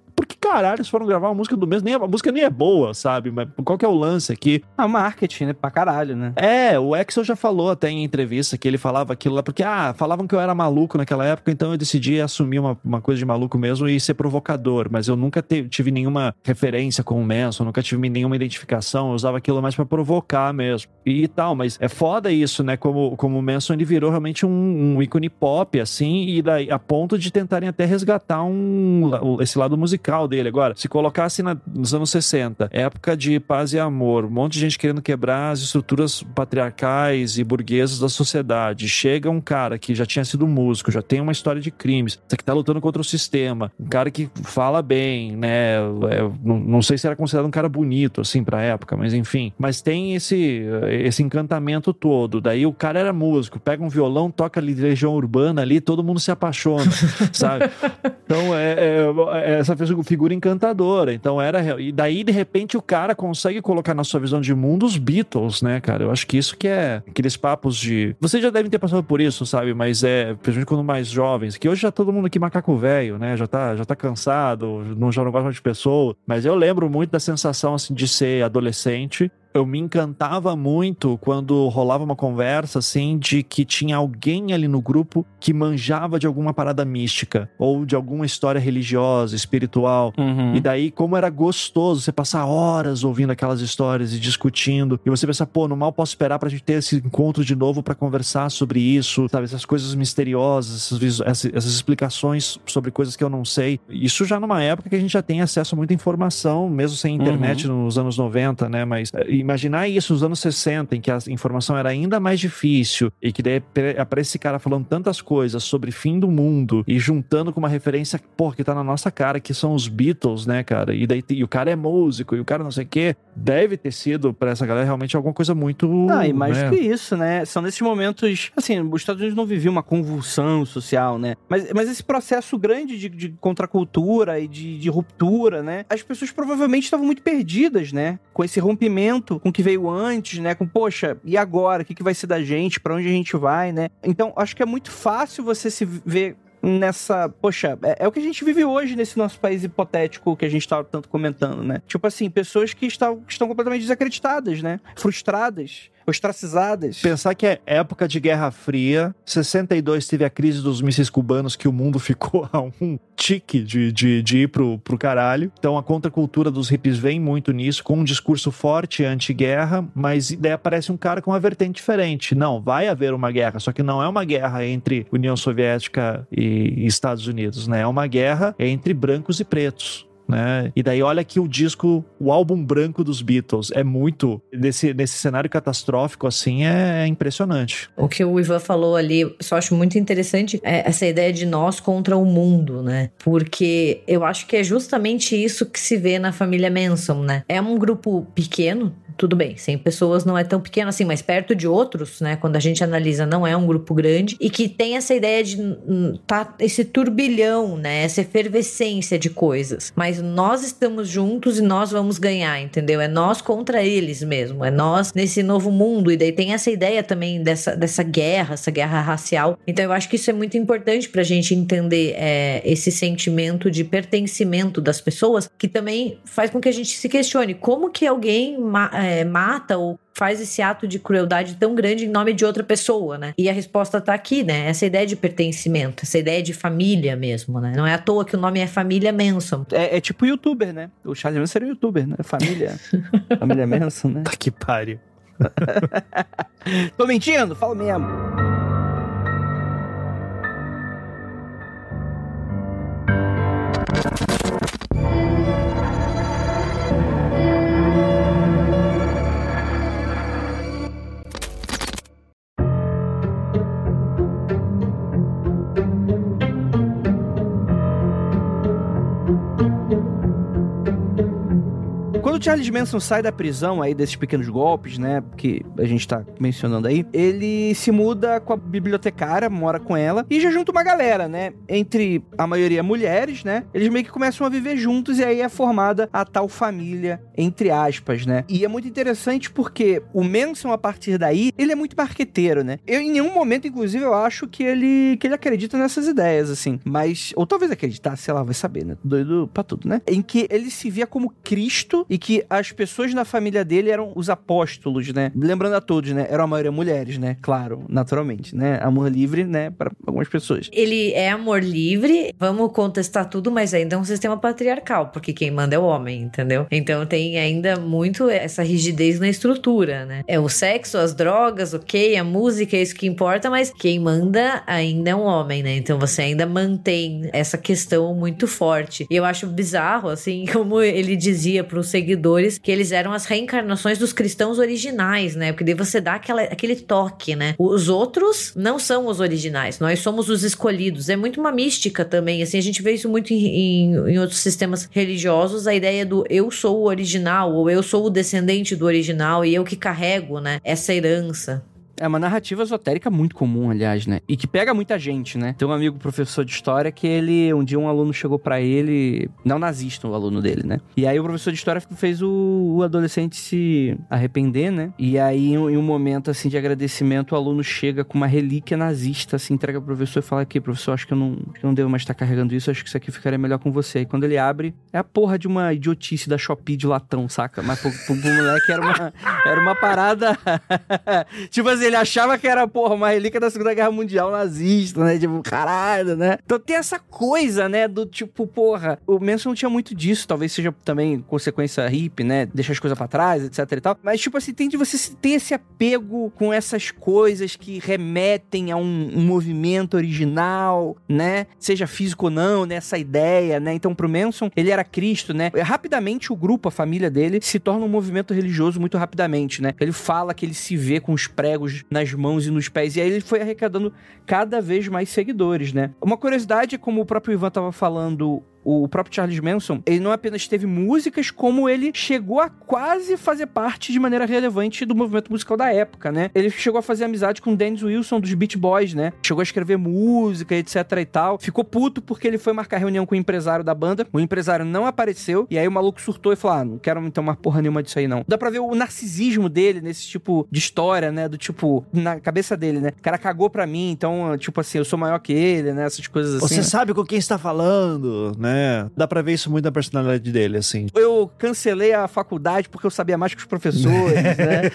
caralho eles foram gravar uma música do mesmo? Nem, a música nem é boa, sabe? Mas qual que é o lance aqui? Ah, marketing, né? Pra caralho, né? É, o Axel já falou até em entrevista que ele falava aquilo lá, porque, ah, falavam que eu era maluco naquela época, então eu decidi assumir uma, uma coisa de maluco mesmo e ser provocador. Mas eu nunca te, tive nenhuma referência com o Manson, nunca tive nenhuma identificação, eu usava aquilo mais para provocar mesmo. E, e tal, mas é foda isso, né? Como, como o Manson ele virou realmente um, um ícone pop, assim, e daí, a ponto de tentarem até resgatar um, esse lado musical dele. Agora, se colocasse na, nos anos 60, época de paz e amor, um monte de gente querendo quebrar as estruturas patriarcais e burguesas da sociedade. Chega um cara que já tinha sido músico, já tem uma história de crimes, que tá lutando contra o sistema, um cara que fala bem, né? É, não, não, sei se era considerado um cara bonito, assim, pra época, mas enfim. Mas tem esse, esse encantamento todo. Daí o cara era músico, pega um violão, toca Legião Urbana ali, todo mundo se apaixona, [laughs] sabe? Então, é, é, é essa figura encantadora. Então era. E daí, de repente, o cara consegue colocar na sua visão de mundo os Beatles, né, cara? Eu acho que isso que é aqueles papos de. Vocês já devem ter passado por isso, sabe? Mas é, principalmente quando mais jovens, que hoje já todo mundo aqui macaco velho, né? Já tá, já tá cansado, não, já não gosta de pessoa. Mas eu lembro muito da sensação, assim, de ser adolescente eu me encantava muito quando rolava uma conversa assim de que tinha alguém ali no grupo que manjava de alguma parada mística ou de alguma história religiosa, espiritual. Uhum. E daí, como era gostoso você passar horas ouvindo aquelas histórias e discutindo, e você pensar, pô, no mal posso esperar pra gente ter esse encontro de novo para conversar sobre isso, sabe? Essas coisas misteriosas, essas, essas explicações sobre coisas que eu não sei. Isso já numa época que a gente já tem acesso a muita informação, mesmo sem internet uhum. nos anos 90, né? Mas eh, imaginar isso nos anos 60, em que a informação era ainda mais difícil e que daí aparece esse cara falando tantas coisas sobre fim do mundo e juntando com uma referência, pô, que tá na nossa cara, que são os Beatles, né, cara? E daí e o cara é músico e o cara não sei o quê. Deve ter sido para essa galera realmente alguma coisa muito. Ah, e mais né? que isso, né? São nesses momentos. Assim, os Estados Unidos não viviam uma convulsão social, né? Mas, mas esse processo grande de, de contracultura e de, de ruptura, né? As pessoas provavelmente estavam muito perdidas, né? Com esse rompimento, com o que veio antes, né? Com, poxa, e agora? O que, que vai ser da gente? Para onde a gente vai, né? Então, acho que é muito fácil você se ver nessa. Poxa, é, é, o que a gente vive hoje nesse nosso país hipotético que a gente tá tanto comentando, né? Tipo assim, pessoas que estão, que estão completamente desacreditadas, né? Frustradas ostracizadas. Pensar que é época de Guerra Fria, 62 teve a crise dos mísseis cubanos, que o mundo [laughs] ficou a um tique de, de, de ir pro, pro caralho. Então a contracultura dos hippies vem muito nisso, com um discurso forte anti-guerra, mas daí aparece um cara com uma vertente diferente. Não, vai haver uma guerra, só que não é uma guerra entre União Soviética e Estados Unidos, né? É uma guerra entre brancos e pretos né? E daí olha que o disco, o álbum branco dos Beatles é muito nesse, nesse cenário catastrófico assim é, é impressionante. O que o Ivan falou ali, só acho muito interessante é essa ideia de nós contra o mundo, né? Porque eu acho que é justamente isso que se vê na família Manson, né? É um grupo pequeno, tudo bem, 100 pessoas não é tão pequeno assim, mas perto de outros, né? Quando a gente analisa, não é um grupo grande e que tem essa ideia de hum, tá esse turbilhão, né? Essa efervescência de coisas. Mas nós estamos juntos e nós vamos ganhar, entendeu? É nós contra eles mesmo, é nós nesse novo mundo. E daí tem essa ideia também dessa, dessa guerra, essa guerra racial. Então eu acho que isso é muito importante pra gente entender é, esse sentimento de pertencimento das pessoas, que também faz com que a gente se questione como que alguém. É, é, mata ou faz esse ato de crueldade tão grande em nome de outra pessoa, né? E a resposta tá aqui, né? Essa ideia de pertencimento, essa ideia de família mesmo, né? Não é à toa que o nome é Família Manson. É, é tipo youtuber, né? O Charles Manson era um youtuber, né? Família. [laughs] família Manson, né? Tá que pariu. [laughs] Tô mentindo? Fala mesmo. O Charles Manson sai da prisão aí desses pequenos golpes, né, que a gente tá mencionando aí, ele se muda com a bibliotecária, mora com ela e já junta uma galera, né, entre a maioria mulheres, né, eles meio que começam a viver juntos e aí é formada a tal família, entre aspas, né. E é muito interessante porque o Manson, a partir daí, ele é muito marqueteiro, né. Eu, em nenhum momento, inclusive, eu acho que ele, que ele acredita nessas ideias, assim, mas, ou talvez acreditar, sei lá, vai saber, né, doido pra tudo, né, em que ele se via como Cristo e que as pessoas na família dele eram os apóstolos, né? Lembrando a todos, né? Eram a maioria mulheres, né? Claro, naturalmente, né? Amor livre, né? Para algumas pessoas. Ele é amor livre, vamos contestar tudo, mas ainda é um sistema patriarcal, porque quem manda é o homem, entendeu? Então tem ainda muito essa rigidez na estrutura, né? É o sexo, as drogas, ok, a música é isso que importa, mas quem manda ainda é um homem, né? Então você ainda mantém essa questão muito forte. E eu acho bizarro, assim, [laughs] como ele dizia para os seguidores seguidores que eles eram as reencarnações dos cristãos originais, né? Porque daí você dá aquela, aquele toque, né? Os outros não são os originais, nós somos os escolhidos. É muito uma mística também, assim, a gente vê isso muito em, em, em outros sistemas religiosos, a ideia do eu sou o original, ou eu sou o descendente do original e eu que carrego, né? Essa herança. É uma narrativa esotérica muito comum, aliás, né? E que pega muita gente, né? Tem um amigo professor de história que ele, um dia um aluno chegou para ele, não nazista, o aluno dele, né? E aí o professor de história fez o, o adolescente se arrepender, né? E aí, em um momento assim de agradecimento, o aluno chega com uma relíquia nazista, assim, entrega pro professor e fala aqui, professor, acho que eu não, que eu não devo mais estar carregando isso, acho que isso aqui ficaria melhor com você. E quando ele abre, é a porra de uma idiotice da Shopee de latão, saca? Mas pro, pro, pro moleque era uma, era uma parada. [laughs] tipo assim, ele achava que era, porra, uma relíquia da Segunda Guerra Mundial nazista, né? Tipo, caralho, né? Então tem essa coisa, né? Do tipo, porra, o Manson tinha muito disso, talvez seja também consequência hippie, né? Deixar as coisas para trás, etc e tal. Mas, tipo assim, tem de você ter esse apego com essas coisas que remetem a um, um movimento original, né? Seja físico ou não, né? ideia, né? Então, pro Manson, ele era Cristo, né? Rapidamente, o grupo, a família dele, se torna um movimento religioso muito rapidamente, né? Ele fala que ele se vê com os pregos nas mãos e nos pés, e aí ele foi arrecadando cada vez mais seguidores, né? Uma curiosidade, como o próprio Ivan tava falando, o próprio Charles Manson, ele não apenas teve músicas, como ele chegou a quase fazer parte de maneira relevante do movimento musical da época, né? Ele chegou a fazer amizade com Dennis Wilson dos Beach Boys, né? Chegou a escrever música, etc e tal. Ficou puto porque ele foi marcar reunião com o empresário da banda. O empresário não apareceu e aí o maluco surtou e falou: "Ah, não quero então uma porra nenhuma disso aí não". Dá pra ver o narcisismo dele nesse tipo de história, né? Do tipo na cabeça dele, né? O cara cagou pra mim, então, tipo assim, eu sou maior que ele, né? Essas coisas assim. Você né? sabe com quem está falando, né? Né? Dá pra ver isso muito na personalidade dele, assim. Eu cancelei a faculdade porque eu sabia mais que os professores, [laughs] né?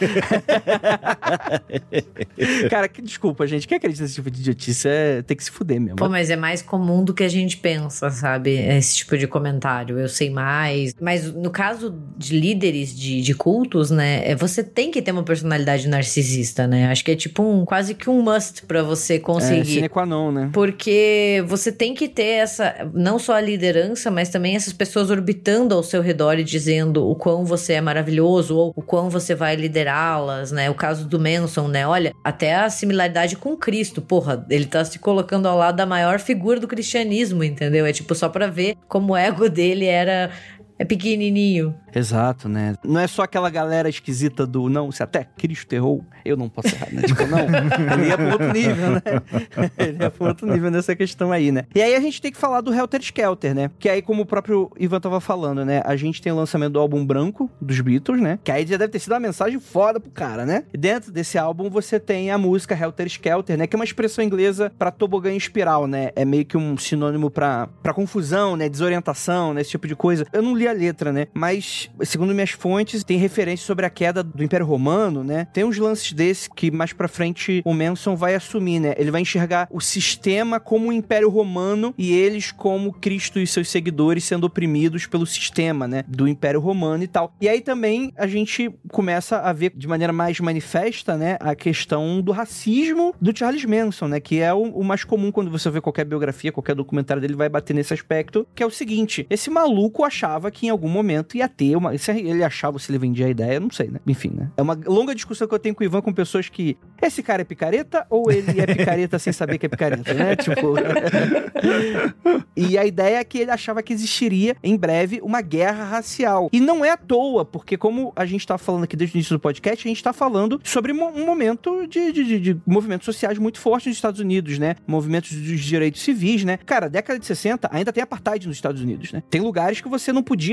[laughs] Cara, que desculpa, gente. Quem acredita nesse tipo de idiotice é tem que se fuder mesmo. Pô, mas é mais comum do que a gente pensa, sabe? Esse tipo de comentário. Eu sei mais. Mas no caso de líderes de, de cultos, né? É, você tem que ter uma personalidade narcisista, né? Acho que é tipo um quase que um must para você conseguir. É, sine qua non, né? Porque você tem que ter essa. Não só a liderança, mas também essas pessoas orbitando ao seu redor e dizendo o quão você é maravilhoso ou o quão você vai liderá-las, né? O caso do Manson, né? Olha, até a similaridade com Cristo, porra, ele tá se colocando ao lado da maior figura do cristianismo, entendeu? É tipo só para ver como o ego dele era é pequenininho. Exato, né? Não é só aquela galera esquisita do não, se até Cristo errou, eu não posso errar, né? Tipo, não, ele ia pro outro nível, né? [laughs] ele ia pro outro nível nessa questão aí, né? E aí a gente tem que falar do Helter Skelter, né? Que aí, como o próprio Ivan tava falando, né? A gente tem o lançamento do álbum branco dos Beatles, né? Que aí já deve ter sido uma mensagem foda pro cara, né? E dentro desse álbum você tem a música Helter Skelter, né? Que é uma expressão inglesa para tobogã em espiral, né? É meio que um sinônimo para confusão, né? Desorientação, né? Esse tipo de coisa. Eu não li a letra, né? Mas, segundo minhas fontes, tem referência sobre a queda do Império Romano, né? Tem uns lances desse que mais pra frente o Manson vai assumir, né? Ele vai enxergar o sistema como o Império Romano e eles como Cristo e seus seguidores sendo oprimidos pelo sistema, né? Do Império Romano e tal. E aí também a gente começa a ver de maneira mais manifesta, né? A questão do racismo do Charles Manson, né? Que é o, o mais comum quando você vê qualquer biografia, qualquer documentário dele vai bater nesse aspecto, que é o seguinte: esse maluco achava que em algum momento ia ter uma. Se ele achava se ele vendia a ideia, não sei, né? Enfim, né? É uma longa discussão que eu tenho com o Ivan com pessoas que. Esse cara é picareta ou ele é picareta sem saber que é picareta, né? [laughs] Tipo. [laughs] e a ideia é que ele achava que existiria em breve uma guerra racial. E não é à toa, porque como a gente tá falando aqui desde o início do podcast, a gente tá falando sobre um momento de, de, de movimentos sociais muito fortes nos Estados Unidos, né? Movimentos dos direitos civis, né? Cara, década de 60 ainda tem apartheid nos Estados Unidos, né? Tem lugares que você não podia,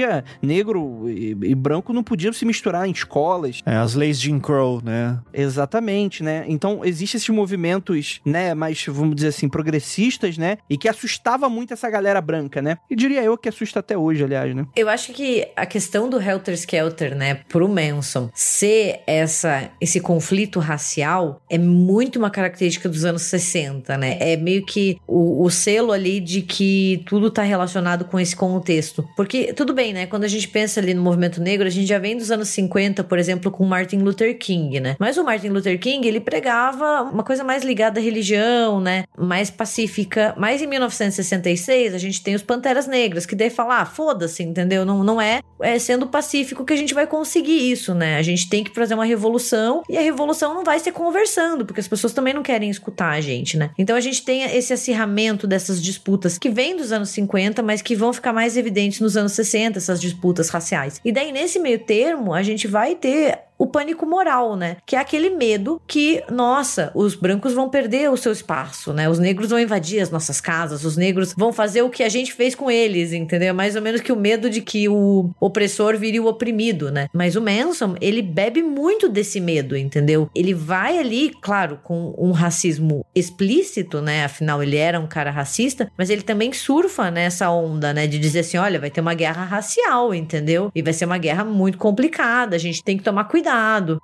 negro e, e branco não podiam se misturar em escolas. É, as leis de Jim Crow, né? Exatamente, né? Então, existem esses movimentos, né, mais, vamos dizer assim, progressistas, né? E que assustava muito essa galera branca, né? E diria eu que assusta até hoje, aliás, né? Eu acho que a questão do Helter Skelter, né, pro Manson ser essa, esse conflito racial é muito uma característica dos anos 60, né? É meio que o, o selo ali de que tudo tá relacionado com esse contexto. Porque, tudo bem, né? Quando a gente pensa ali no movimento negro, a gente já vem dos anos 50, por exemplo, com Martin Luther King, né? Mas o Martin Luther King, ele pregava uma coisa mais ligada à religião, né? Mais pacífica. Mas em 1966, a gente tem os Panteras Negras, que daí fala, ah, foda-se, entendeu? Não, não é, é sendo pacífico que a gente vai conseguir isso, né? A gente tem que fazer uma revolução e a revolução não vai ser conversando, porque as pessoas também não querem escutar a gente, né? Então a gente tem esse acirramento dessas disputas que vem dos anos 50, mas que vão ficar mais evidentes nos anos 60, essas disputas raciais. E daí, nesse meio termo, a gente vai ter o pânico moral, né? Que é aquele medo que, nossa, os brancos vão perder o seu espaço, né? Os negros vão invadir as nossas casas, os negros vão fazer o que a gente fez com eles, entendeu? Mais ou menos que o medo de que o opressor vire o oprimido, né? Mas o Manson, ele bebe muito desse medo, entendeu? Ele vai ali, claro, com um racismo explícito, né? Afinal, ele era um cara racista, mas ele também surfa nessa onda, né? De dizer assim: olha, vai ter uma guerra racial, entendeu? E vai ser uma guerra muito complicada, a gente tem que tomar cuidado.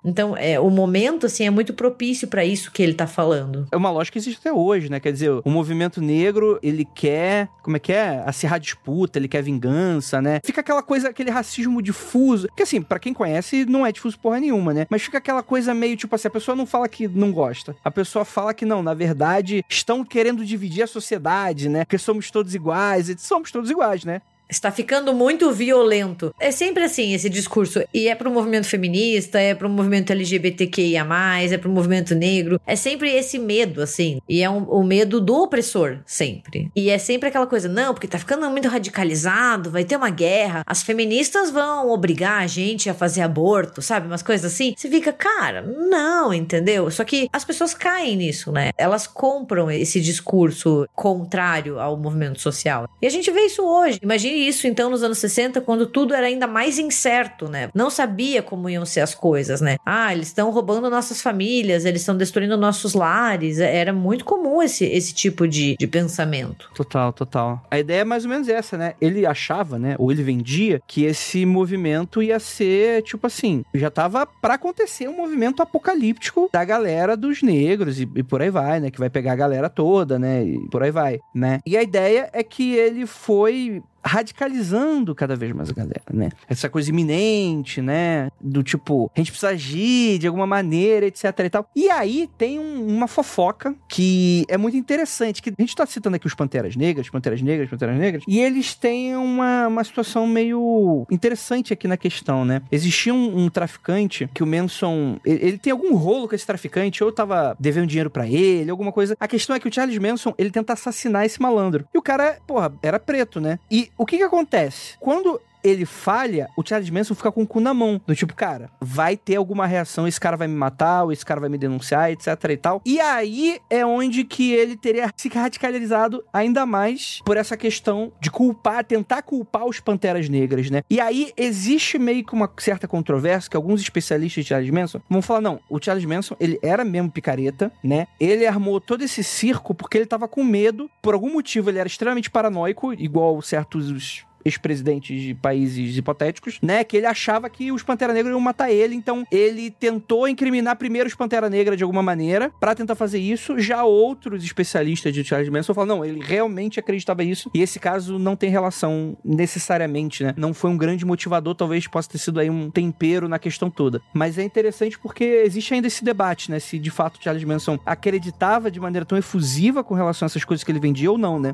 Então, é, o momento, assim, é muito propício para isso que ele tá falando. É uma lógica que existe até hoje, né? Quer dizer, o movimento negro, ele quer, como é que é? Acirrar disputa, ele quer vingança, né? Fica aquela coisa, aquele racismo difuso, que assim, para quem conhece, não é difuso porra nenhuma, né? Mas fica aquela coisa meio tipo assim, a pessoa não fala que não gosta. A pessoa fala que não, na verdade, estão querendo dividir a sociedade, né? Porque somos todos iguais, e somos todos iguais, né? Está ficando muito violento. É sempre assim esse discurso. E é pro movimento feminista, é pro movimento LGBTQIA, é pro movimento negro. É sempre esse medo, assim. E é um, o medo do opressor, sempre. E é sempre aquela coisa, não, porque tá ficando muito radicalizado, vai ter uma guerra. As feministas vão obrigar a gente a fazer aborto, sabe? Umas coisas assim. Você fica, cara, não, entendeu? Só que as pessoas caem nisso, né? Elas compram esse discurso contrário ao movimento social. E a gente vê isso hoje. Imagine isso então nos anos 60, quando tudo era ainda mais incerto, né? Não sabia como iam ser as coisas, né? Ah, eles estão roubando nossas famílias, eles estão destruindo nossos lares. Era muito comum esse, esse tipo de, de pensamento. Total, total. A ideia é mais ou menos essa, né? Ele achava, né? Ou ele vendia que esse movimento ia ser, tipo assim, já tava para acontecer um movimento apocalíptico da galera dos negros e, e por aí vai, né? Que vai pegar a galera toda, né? E por aí vai, né? E a ideia é que ele foi radicalizando cada vez mais a galera, né? Essa coisa iminente, né? Do tipo, a gente precisa agir de alguma maneira, etc e tal. E aí tem um, uma fofoca que é muito interessante, que a gente tá citando aqui os Panteras Negras, Panteras Negras, Panteras Negras, e eles têm uma, uma situação meio interessante aqui na questão, né? Existia um, um traficante que o Manson, ele, ele, tem algum rolo com esse traficante, ou tava devendo dinheiro para ele, alguma coisa. A questão é que o Charles Manson, ele tenta assassinar esse malandro. E o cara, porra, era preto, né? E o que que acontece? Quando ele falha, o Charles Manson fica com o cu na mão. Do tipo, cara, vai ter alguma reação, esse cara vai me matar, ou esse cara vai me denunciar, etc e tal. E aí é onde que ele teria se radicalizado ainda mais por essa questão de culpar, tentar culpar os Panteras Negras, né? E aí existe meio que uma certa controvérsia que alguns especialistas de Charles Manson vão falar, não, o Charles Manson, ele era mesmo picareta, né? Ele armou todo esse circo porque ele tava com medo, por algum motivo ele era extremamente paranoico, igual certos ex-presidentes de países hipotéticos, né? Que ele achava que os Pantera Negra iam matar ele, então ele tentou incriminar primeiro os Pantera Negra de alguma maneira para tentar fazer isso. Já outros especialistas de Charles Manson falaram, não, ele realmente acreditava isso e esse caso não tem relação necessariamente, né? Não foi um grande motivador, talvez possa ter sido aí um tempero na questão toda. Mas é interessante porque existe ainda esse debate, né? Se de fato Charles Manson acreditava de maneira tão efusiva com relação a essas coisas que ele vendia ou não, né?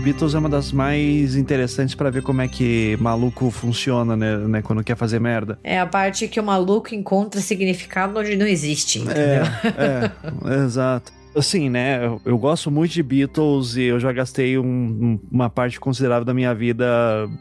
Beatles é uma das mais interessantes para ver como é que maluco funciona, né, né, Quando quer fazer merda. É a parte que o maluco encontra significado onde não existe, entendeu? É, é [laughs] exato. Assim, né? Eu, eu, gosto muito de Beatles e eu já gastei um, um, uma parte considerável da minha vida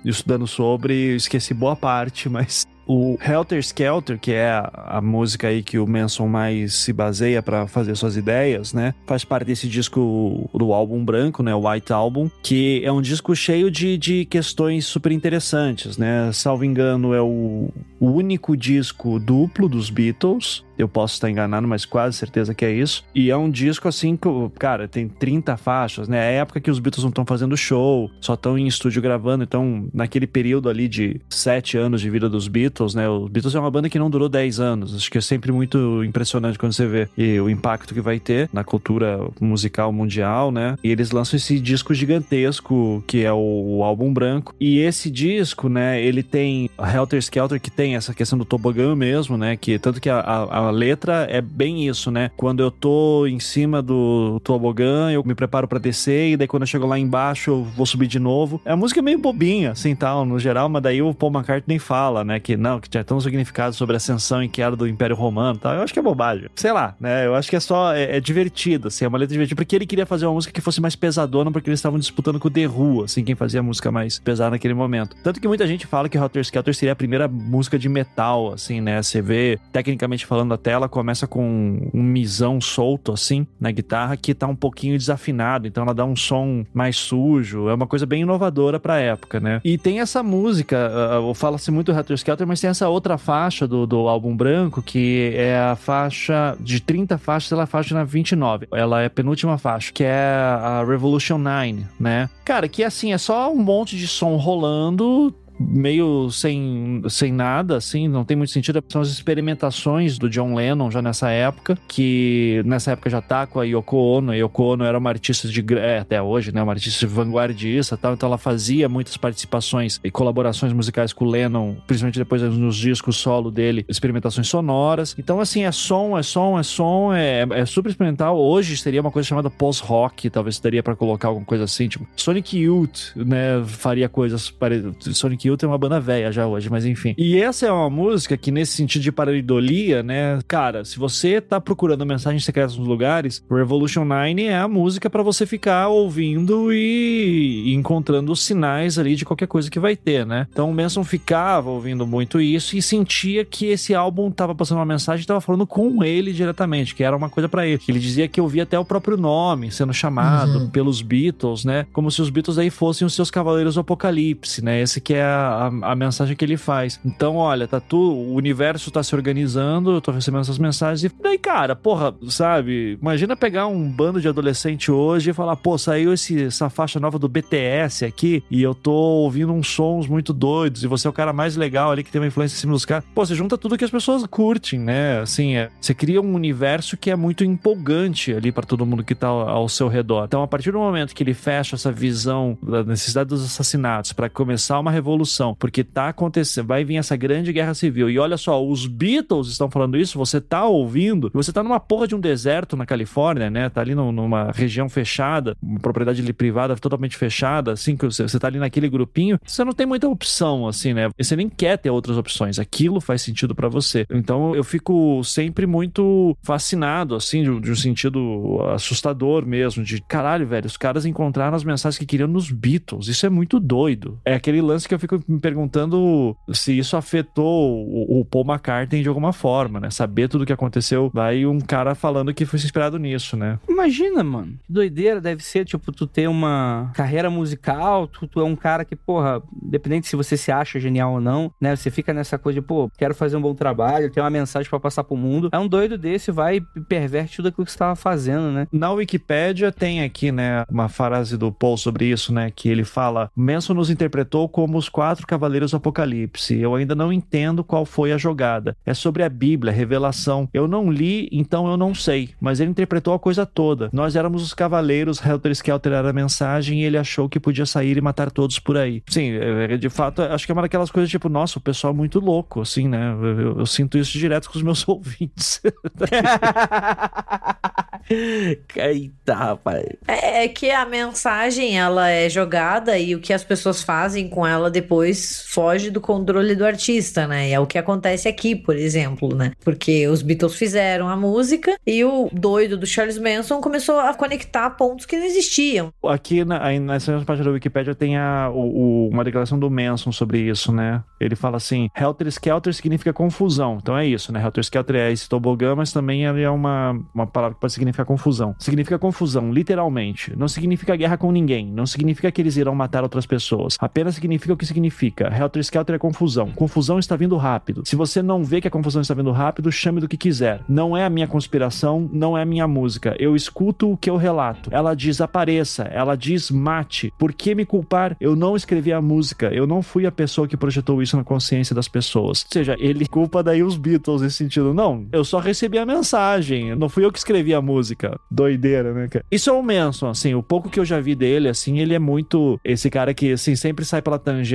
estudando sobre. Esqueci boa parte, mas o Helter Skelter, que é a, música aí que o Manson mais se baseia para fazer suas ideias, né? Faz parte desse disco do álbum branco, né? O White Album, que é um disco cheio de, de questões super interessantes, né? Salvo engano, é o único disco duplo dos Beatles eu posso estar enganado, mas quase certeza que é isso. E é um disco assim que, cara, tem 30 faixas, né? É a época que os Beatles não estão fazendo show, só estão em estúdio gravando. Então, naquele período ali de sete anos de vida dos Beatles, né? Os Beatles é uma banda que não durou 10 anos. Acho que é sempre muito impressionante quando você vê e o impacto que vai ter na cultura musical mundial, né? E eles lançam esse disco gigantesco que é o, álbum branco. E esse disco, né? Ele tem Helter Skelter que tem essa questão do tobogã mesmo, né? Que tanto que a, a, letra é bem isso, né? Quando eu tô em cima do tobogã, eu me preparo para descer e daí quando eu chego lá embaixo eu vou subir de novo. É a música meio bobinha, assim, tal, no geral, mas daí o Paul McCartney fala, né? Que não, que tinha tão significado sobre a ascensão e queda do Império Romano tal. Eu acho que é bobagem. Sei lá, né? Eu acho que é só. É, é divertido, assim, é uma letra divertida, porque ele queria fazer uma música que fosse mais pesadona, porque eles estavam disputando com o The Who, assim, quem fazia a música mais pesada naquele momento. Tanto que muita gente fala que Hotter Skelter seria a primeira música de metal, assim, né? Você vê, tecnicamente falando, tela começa com um misão solto, assim, na guitarra, que tá um pouquinho desafinado, então ela dá um som mais sujo. É uma coisa bem inovadora pra época, né? E tem essa música, uh, fala-se muito Hotter Skelter, mas tem essa outra faixa do, do álbum branco, que é a faixa de 30 faixas, ela é a faixa na 29. Ela é a penúltima faixa, que é a Revolution 9, né? Cara, que assim, é só um monte de som rolando, meio sem, sem nada, assim, não tem muito sentido. São as experimentações do John Lennon já nessa época, que nessa época já tá com a Yoko Ono. A Yoko Ono era uma artista de. É, até hoje, né? Uma artista vanguardista tal. Então ela fazia muitas participações e colaborações musicais com o Lennon, principalmente depois nos discos solo dele, experimentações sonoras. Então, assim, é som, é som, é som, é, é super experimental. Hoje seria uma coisa chamada post-rock, talvez daria para colocar alguma coisa assim, tipo Sonic Youth, né? Faria coisas parecidas. Sonic Youth é uma banda velha já hoje, mas enfim. E essa é uma música que, nesse sentido de paraidolia, né? Cara, se você tá procurando mensagens secretas nos lugares, Revolution 9 é a música para você ficar ouvindo e, e encontrando os sinais ali de qualquer coisa que vai ter, né? Então o Manson ficava ouvindo muito isso e sentia que esse álbum tava passando uma mensagem e tava falando com ele diretamente, que era uma coisa para ele. Ele dizia que ouvia até o próprio nome sendo chamado uhum. pelos Beatles, né? Como se os Beatles aí fossem os seus cavaleiros do apocalipse, né? Esse que é a a, a, mensagem que ele faz. Então, olha, tá tu, o universo tá se organizando, eu tô recebendo essas mensagens e daí, cara, porra, sabe? Imagina pegar um bando de adolescente hoje e falar, pô, saiu esse, essa faixa nova do BTS aqui e eu tô ouvindo uns sons muito doidos e você é o cara mais legal ali que tem uma influência em cima dos caras. Pô, você junta tudo que as pessoas curtem, né? Assim, é, você cria um universo que é muito empolgante ali para todo mundo que tá ao, ao seu redor. Então, a partir do momento que ele fecha essa visão da necessidade dos assassinatos para começar uma revolução porque tá acontecendo, vai vir essa grande guerra civil. E olha só, os Beatles estão falando isso, você tá ouvindo, você tá numa porra de um deserto na Califórnia, né? Tá ali numa região fechada, uma propriedade privada totalmente fechada, assim, que você, você tá ali naquele grupinho, você não tem muita opção, assim, né? Você nem quer ter outras opções. Aquilo faz sentido para você. Então eu fico sempre muito fascinado, assim, de, de um sentido assustador mesmo, de caralho, velho, os caras encontraram as mensagens que queriam nos Beatles. Isso é muito doido. É aquele lance que eu fico me perguntando se isso afetou o, o Paul McCartney de alguma forma, né? Saber tudo o que aconteceu. Vai um cara falando que foi inspirado nisso, né? Imagina, mano. Que doideira deve ser, tipo, tu ter uma carreira musical, tu, tu é um cara que, porra, independente se você se acha genial ou não, né? Você fica nessa coisa de, pô, quero fazer um bom trabalho, ter uma mensagem para passar pro mundo. É um doido desse, vai e perverte tudo aquilo que você tava fazendo, né? Na Wikipédia tem aqui, né, uma frase do Paul sobre isso, né? Que ele fala: Manson nos interpretou como os quatro quatro cavaleiros do Apocalipse. Eu ainda não entendo qual foi a jogada. É sobre a Bíblia, a revelação. Eu não li, então eu não sei. Mas ele interpretou a coisa toda. Nós éramos os cavaleiros, Helter Skelter era a mensagem e ele achou que podia sair e matar todos por aí. Sim, é, de fato, acho que é uma daquelas coisas tipo, nossa, o pessoal é muito louco, assim, né? Eu, eu, eu sinto isso direto com os meus [laughs] ouvintes. Eita, rapaz. É, é que a mensagem, ela é jogada e o que as pessoas fazem com ela depois depois foge do controle do artista, né? E é o que acontece aqui, por exemplo, né? Porque os Beatles fizeram a música e o doido do Charles Manson começou a conectar pontos que não existiam. Aqui na, nessa mesma página da Wikipedia tem a, o, o, uma declaração do Manson sobre isso, né? Ele fala assim: Helter Skelter significa confusão. Então é isso, né? Helter Skelter é esse tobogã, mas também é uma, uma palavra que pode significar confusão. Significa confusão, literalmente. Não significa guerra com ninguém. Não significa que eles irão matar outras pessoas. Apenas significa o que significa significa? Helter Skelter é confusão. Confusão está vindo rápido. Se você não vê que a confusão está vindo rápido, chame do que quiser. Não é a minha conspiração, não é a minha música. Eu escuto o que eu relato. Ela diz apareça, ela diz mate. Por que me culpar? Eu não escrevi a música, eu não fui a pessoa que projetou isso isso na consciência das pessoas. Ou seja, ele [laughs] culpa daí os Beatles nesse sentido. Não, eu só recebi a mensagem, não fui eu que escrevi a música. Doideira, né, cara? Isso é o Manson, assim, o pouco que eu já vi dele, assim, ele é muito esse cara que, assim, sempre sai pela tangente,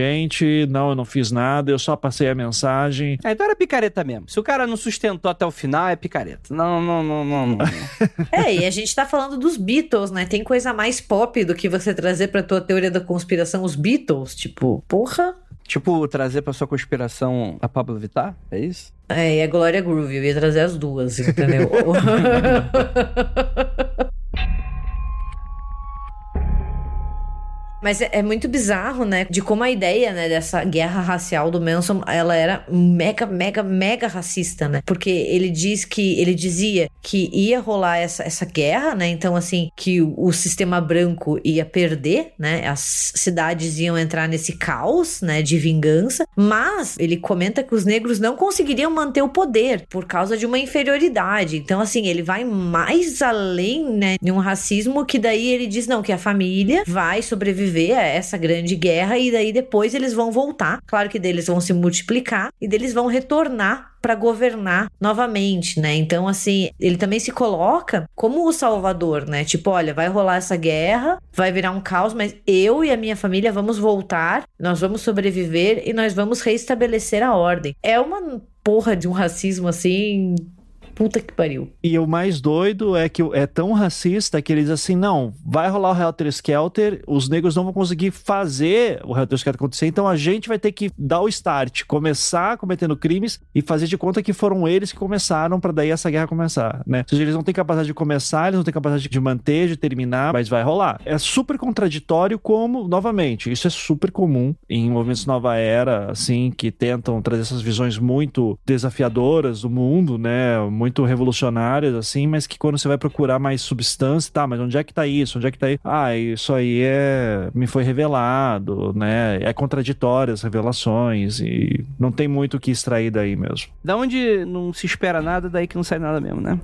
não, eu não fiz nada, eu só passei a mensagem. É, então era picareta mesmo. Se o cara não sustentou até o final, é picareta. Não, não, não, não, não. [laughs] é, e a gente tá falando dos Beatles, né? Tem coisa mais pop do que você trazer pra tua teoria da conspiração os Beatles, tipo, porra. Tipo, trazer pra sua conspiração a Pablo Vittar? É isso? É, e a Glória Groove. Eu ia trazer as duas, entendeu? [laughs] Mas é, é, muito bizarro, né? De como a ideia, né, dessa guerra racial do Manson, ela era mega, mega, mega racista, né? Porque ele diz que ele dizia que ia rolar essa, essa guerra, né? Então, assim, que o, o sistema branco ia perder, né? As cidades iam entrar nesse caos, né, de vingança. Mas ele comenta que os negros não conseguiriam manter o poder por causa de uma inferioridade. Então, assim, ele vai mais além, né, de um racismo que daí ele diz não que a família vai sobreviver a essa grande guerra e daí depois eles vão voltar. Claro que deles vão se multiplicar e deles vão retornar para governar novamente, né? Então, assim, ele também se coloca como o salvador, né? Tipo, olha, vai rolar essa guerra, vai virar um caos, mas eu e a minha família vamos voltar, nós vamos sobreviver e nós vamos reestabelecer a ordem. É uma porra de um racismo assim Puta que pariu. E o mais doido é que é tão racista que eles assim, não, vai rolar o Helter Skelter, os negros não vão conseguir fazer o Helter Skelter acontecer, então a gente vai ter que dar o start, começar cometendo crimes e fazer de conta que foram eles que começaram para daí essa guerra começar, né? Ou seja, eles não têm capacidade de começar, eles não têm capacidade de manter, de terminar, mas vai rolar. É super contraditório como, novamente, isso é super comum em movimentos nova era, assim, que tentam trazer essas visões muito desafiadoras do mundo, né? muito revolucionárias, assim, mas que quando você vai procurar mais substância, tá, mas onde é que tá isso? Onde é que tá isso? Ah, isso aí é. me foi revelado, né? É contraditório as revelações e não tem muito o que extrair daí mesmo. Da onde não se espera nada, daí que não sai nada mesmo, né?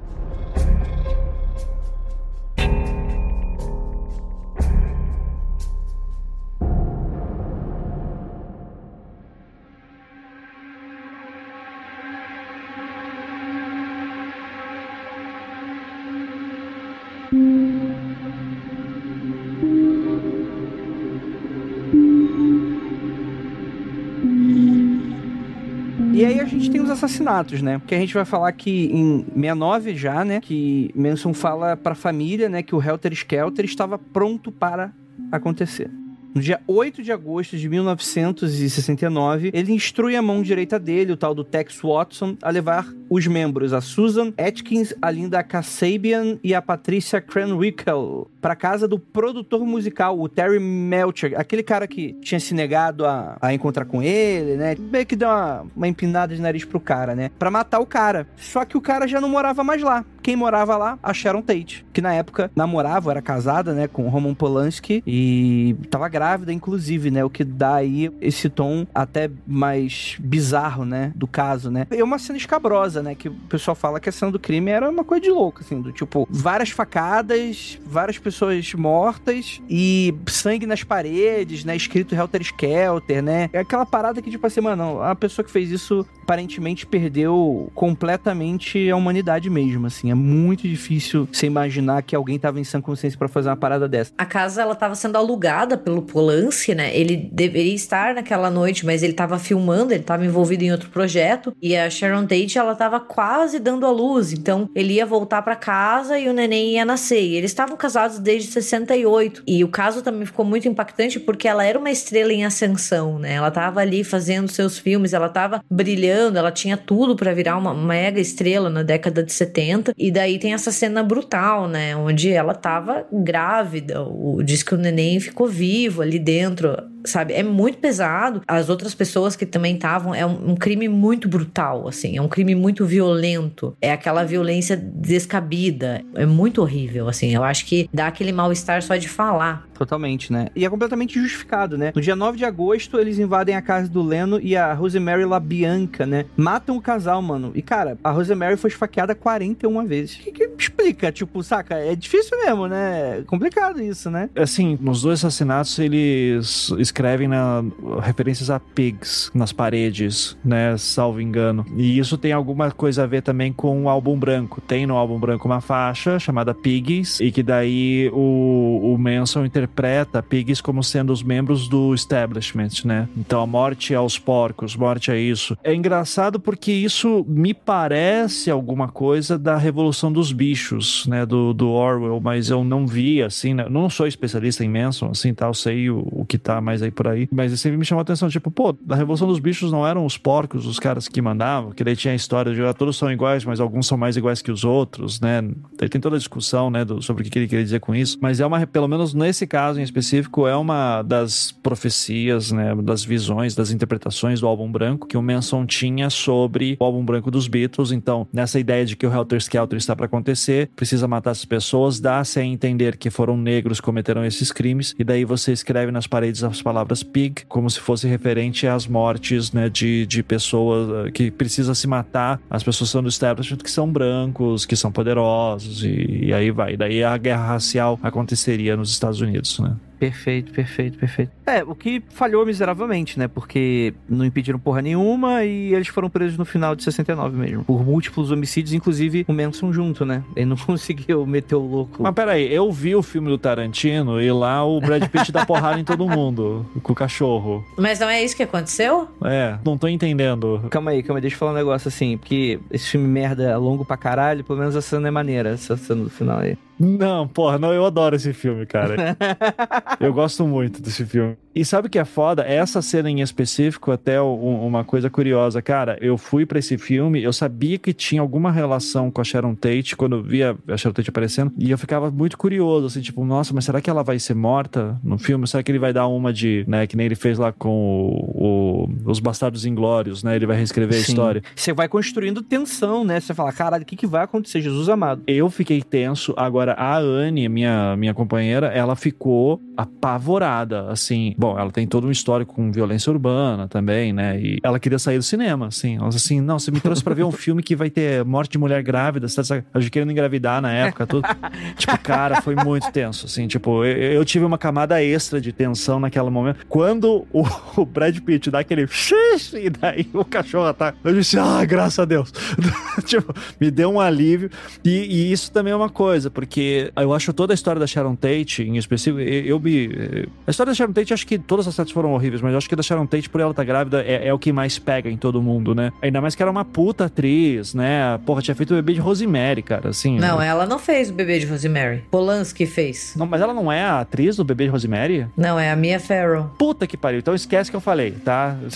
Gente tem os assassinatos, né? Que a gente vai falar que em 69 já, né? Que Manson fala pra família, né? Que o Helter Skelter estava pronto para acontecer. No dia 8 de agosto de 1969, ele instrui a mão direita dele, o tal do Tex Watson, a levar os membros, a Susan Atkins, a Linda Kasabian e a Patricia Cranwickle, para casa do produtor musical, o Terry Melcher, aquele cara que tinha se negado a, a encontrar com ele, né? Meio que deu uma, uma empinada de nariz pro cara, né? Pra matar o cara. Só que o cara já não morava mais lá. Quem morava lá? A Sharon Tate, que na época namorava, era casada, né, com Roman Polanski e tava grávida, inclusive, né? O que dá aí esse tom até mais bizarro, né? Do caso, né? É uma cena escabrosa, né? Que o pessoal fala que a cena do crime era uma coisa de louco, assim, do tipo, várias facadas, várias pessoas mortas e sangue nas paredes, né? Escrito Helter Skelter, né? É aquela parada que, tipo assim, mano, a pessoa que fez isso aparentemente perdeu completamente a humanidade mesmo, assim. É muito difícil você imaginar que alguém tava em sã consciência para fazer uma parada dessa. A casa, ela tava sendo alugada pelo Polanski, né? Ele deveria estar naquela noite, mas ele tava filmando, ele tava envolvido em outro projeto. E a Sharon Tate, ela tava quase dando a luz. Então, ele ia voltar para casa e o neném ia nascer. E eles estavam casados desde 68. E o caso também ficou muito impactante porque ela era uma estrela em ascensão, né? Ela tava ali fazendo seus filmes, ela tava brilhando, ela tinha tudo para virar uma mega estrela na década de 70. E daí tem essa cena brutal, né? Onde ela tava grávida. O, diz que o neném ficou vivo ali dentro sabe? É muito pesado. As outras pessoas que também estavam, é um, um, crime muito brutal, assim, é um crime muito violento. É aquela violência descabida. É muito horrível, assim. Eu acho que dá aquele mal-estar só de falar. Totalmente, né? E é completamente justificado, né? No dia 9 de agosto, eles invadem a casa do Leno e a Rosemary LaBianca, né? Matam o casal, mano. E, cara, a Rosemary foi esfaqueada 41 vezes. Que, que explica, tipo, saca? É difícil mesmo, né? É complicado isso, né? Assim, nos dois assassinatos eles escrevem na, referências a pigs nas paredes, né? Salvo engano. E isso tem alguma coisa a ver também com o álbum branco. Tem no álbum branco uma faixa chamada Pigs, e que daí o, o Manson interpreta Pigs como sendo os membros do establishment, né? Então a morte aos porcos, morte a isso. É engraçado porque isso me parece alguma coisa da Revolução dos Bichos, né? Do, do Orwell, mas eu não vi, assim, né? Não sou especialista em Manson, assim, tal, sei o, o que tá mais aí por aí. Mas sempre me chamou a atenção, tipo, pô, da Revolução dos Bichos não eram os porcos os caras que mandavam, que daí tinha a história de ah, todos são iguais, mas alguns são mais iguais que os outros, né? Daí tem toda a discussão, né, do, sobre o que ele queria dizer com isso. Mas é uma, pelo menos nesse caso em específico, é uma das profecias, né, das visões, das interpretações do álbum branco que o Manson tinha sobre o álbum branco dos Beatles. Então, nessa ideia de que o Helter Skelter está para acontecer, precisa matar essas pessoas, dá-se a entender que foram negros que cometeram esses crimes, e daí você escreve nas paredes as palavras pig, como se fosse referente às mortes, né, de, de pessoas eh, que precisa se matar, as pessoas são do establishment que são brancos, que são poderosos, e, e aí vai. Daí a guerra racial aconteceria nos Estados Unidos, né? Perfeito, perfeito, perfeito. É, o que falhou miseravelmente, né? Porque não impediram porra nenhuma e eles foram presos no final de 69 mesmo. Por múltiplos homicídios, inclusive o Manson junto, né? Ele não [laughs] conseguiu meter o louco. Mas peraí, eu vi o filme do Tarantino e lá o Brad Pitt dá porrada em todo mundo [laughs] com o cachorro. Mas não é isso que aconteceu? É, não tô entendendo. Calma aí, calma aí, deixa eu falar um negócio assim, porque esse filme merda é longo pra caralho, pelo menos a cena é maneira, essa cena do final aí. Não, porra, não, eu adoro esse filme, cara. [laughs] eu gosto muito desse filme. E sabe o que é foda? Essa cena em específico, até um, uma coisa curiosa, cara. Eu fui para esse filme, eu sabia que tinha alguma relação com a Sharon Tate quando eu via a Sharon Tate aparecendo, e eu ficava muito curioso, assim, tipo, nossa, mas será que ela vai ser morta no filme? Será que ele vai dar uma de, né, que nem ele fez lá com o, o, os Bastardos Inglórios, né? Ele vai reescrever Sim. a história. Você vai construindo tensão, né? Você fala, caralho, o que, que vai acontecer, Jesus amado? Eu fiquei tenso, agora a Anne, minha, minha companheira, ela ficou apavorada, assim. Bom, ela tem todo um histórico com violência urbana também, né? E ela queria sair do cinema, assim. Ela disse assim: não, você me trouxe pra ver um filme que vai ter morte de mulher grávida, você tá querendo engravidar na época, tudo. [laughs] tipo, cara, foi muito tenso, assim. Tipo, eu, eu, tive uma camada extra de tensão naquele momento. Quando o, o Brad Pitt dá aquele xixi, e daí o cachorro tá. Eu disse, ah, graças a Deus. [laughs] tipo, me deu um alívio. E, e, isso também é uma coisa, porque eu acho toda a história da Sharon Tate, em específico, eu, eu me. A história da Sharon Tate, acho que todas as certas foram horríveis, mas eu acho que a da Sharon Tate, por ela estar tá grávida, é, é, o que mais pega em todo mundo, né? Ainda mais que era uma puta atriz, né? Porra, tinha feito o bebê de Rosemary, cara, assim. Não, né? ela não fez o bebê de Rosemary. Polanski fez. Não, mas ela não é a atriz do bebê de Rosemary? Não, é a Mia Farrow. Puta que pariu. Então esquece que eu falei, tá? [laughs]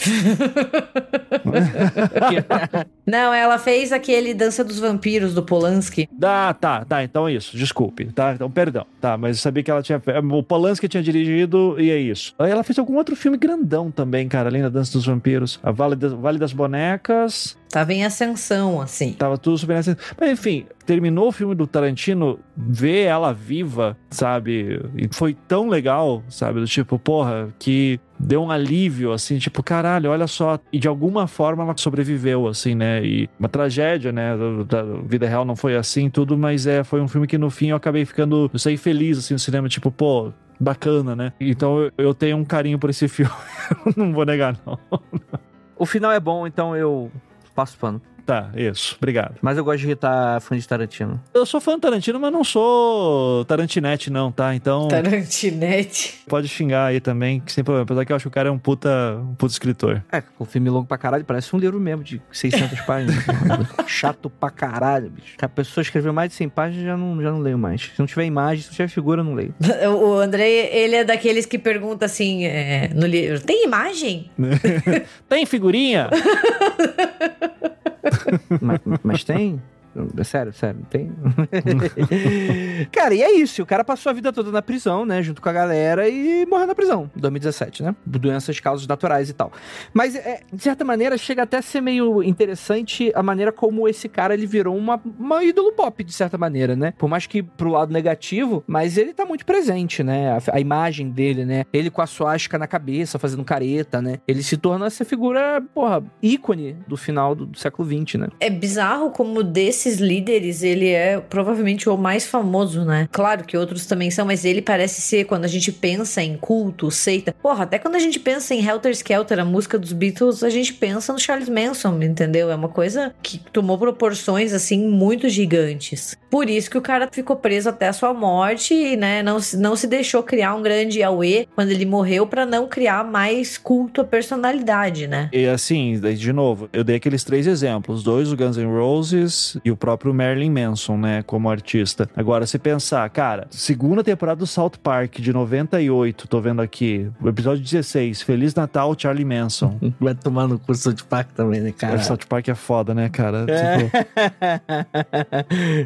[laughs] [laughs] não, ela fez aquele Dança dos Vampiros do Polanski. Ah, tá, tá. Então é isso. Desculpe, tá? Então, perdão, tá? Mas eu sabia que ela tinha. O Polanski tinha dirigido e é isso. Aí ela fez algum outro filme grandão também, cara, além da Dança dos Vampiros. A Vale vale das Bonecas. Tava em ascensão, assim. Tava tudo super em ascensão. Mas enfim, terminou o filme do Tarantino, ver ela viva, sabe? E foi tão legal, sabe? Do tipo, porra, que deu um alívio, assim, tipo, caralho, olha só. E de alguma forma ela sobreviveu, assim, né? E uma tragédia, né? Da, vida real não foi assim, tudo, mas é, foi um filme que no fim eu acabei ficando, eu saí feliz, assim, no cinema, tipo, pô, bacana, né? Então eu tenho um carinho por esse filme. [laughs] não vou negar, não. O final é bom, então eu passo pano. Tá, isso. Obrigado. Mas eu gosto de irritar fã de Tarantino. Eu sou fã de Tarantino, mas não sou Tarantinete, não, tá? Então. Tarantinete. Pode xingar aí também, que sem problema. Apesar que eu acho que o cara é um puta, um puta escritor. É, o filme longo pra caralho, parece um livro mesmo, de 600 [laughs] páginas. Chato pra caralho, bicho. Que a pessoa escreveu mais de 100 páginas, já não, já não leio mais. Se não tiver imagem, se não tiver figura, eu não leio. [laughs] o Andrei, ele é daqueles que pergunta assim, é, no livro, tem imagem? [laughs] tem figurinha? Mas, mas tem? Sério, sério, tem. [laughs] cara, e é isso. O cara passou a vida toda na prisão, né? Junto com a galera e morreu na prisão, 2017, né? Doenças, causas naturais e tal. Mas, é, de certa maneira, chega até a ser meio interessante a maneira como esse cara ele virou uma, uma ídolo pop, de certa maneira, né? Por mais que pro lado negativo, mas ele tá muito presente, né? A, a imagem dele, né? Ele com a suástica na cabeça, fazendo careta, né? Ele se torna essa figura, porra, ícone do final do, do século XX, né? É bizarro como desse desses líderes, ele é provavelmente o mais famoso, né? Claro que outros também são, mas ele parece ser, quando a gente pensa em culto, seita. Porra, até quando a gente pensa em Helter Skelter, a música dos Beatles, a gente pensa no Charles Manson, entendeu? É uma coisa que tomou proporções, assim, muito gigantes. Por isso que o cara ficou preso até a sua morte e, né, não, não se deixou criar um grande Yahweh quando ele morreu para não criar mais culto à personalidade, né? E assim, de novo, eu dei aqueles três exemplos, dois o Guns N' Roses e o próprio Marilyn Manson, né, como artista. Agora, se pensar, cara, segunda temporada do South Park de 98, tô vendo aqui, o episódio 16, Feliz Natal, Charlie Manson. [laughs] Vai tomar no curso South Park também, né, cara? O South Park é foda, né, cara? É. Tipo...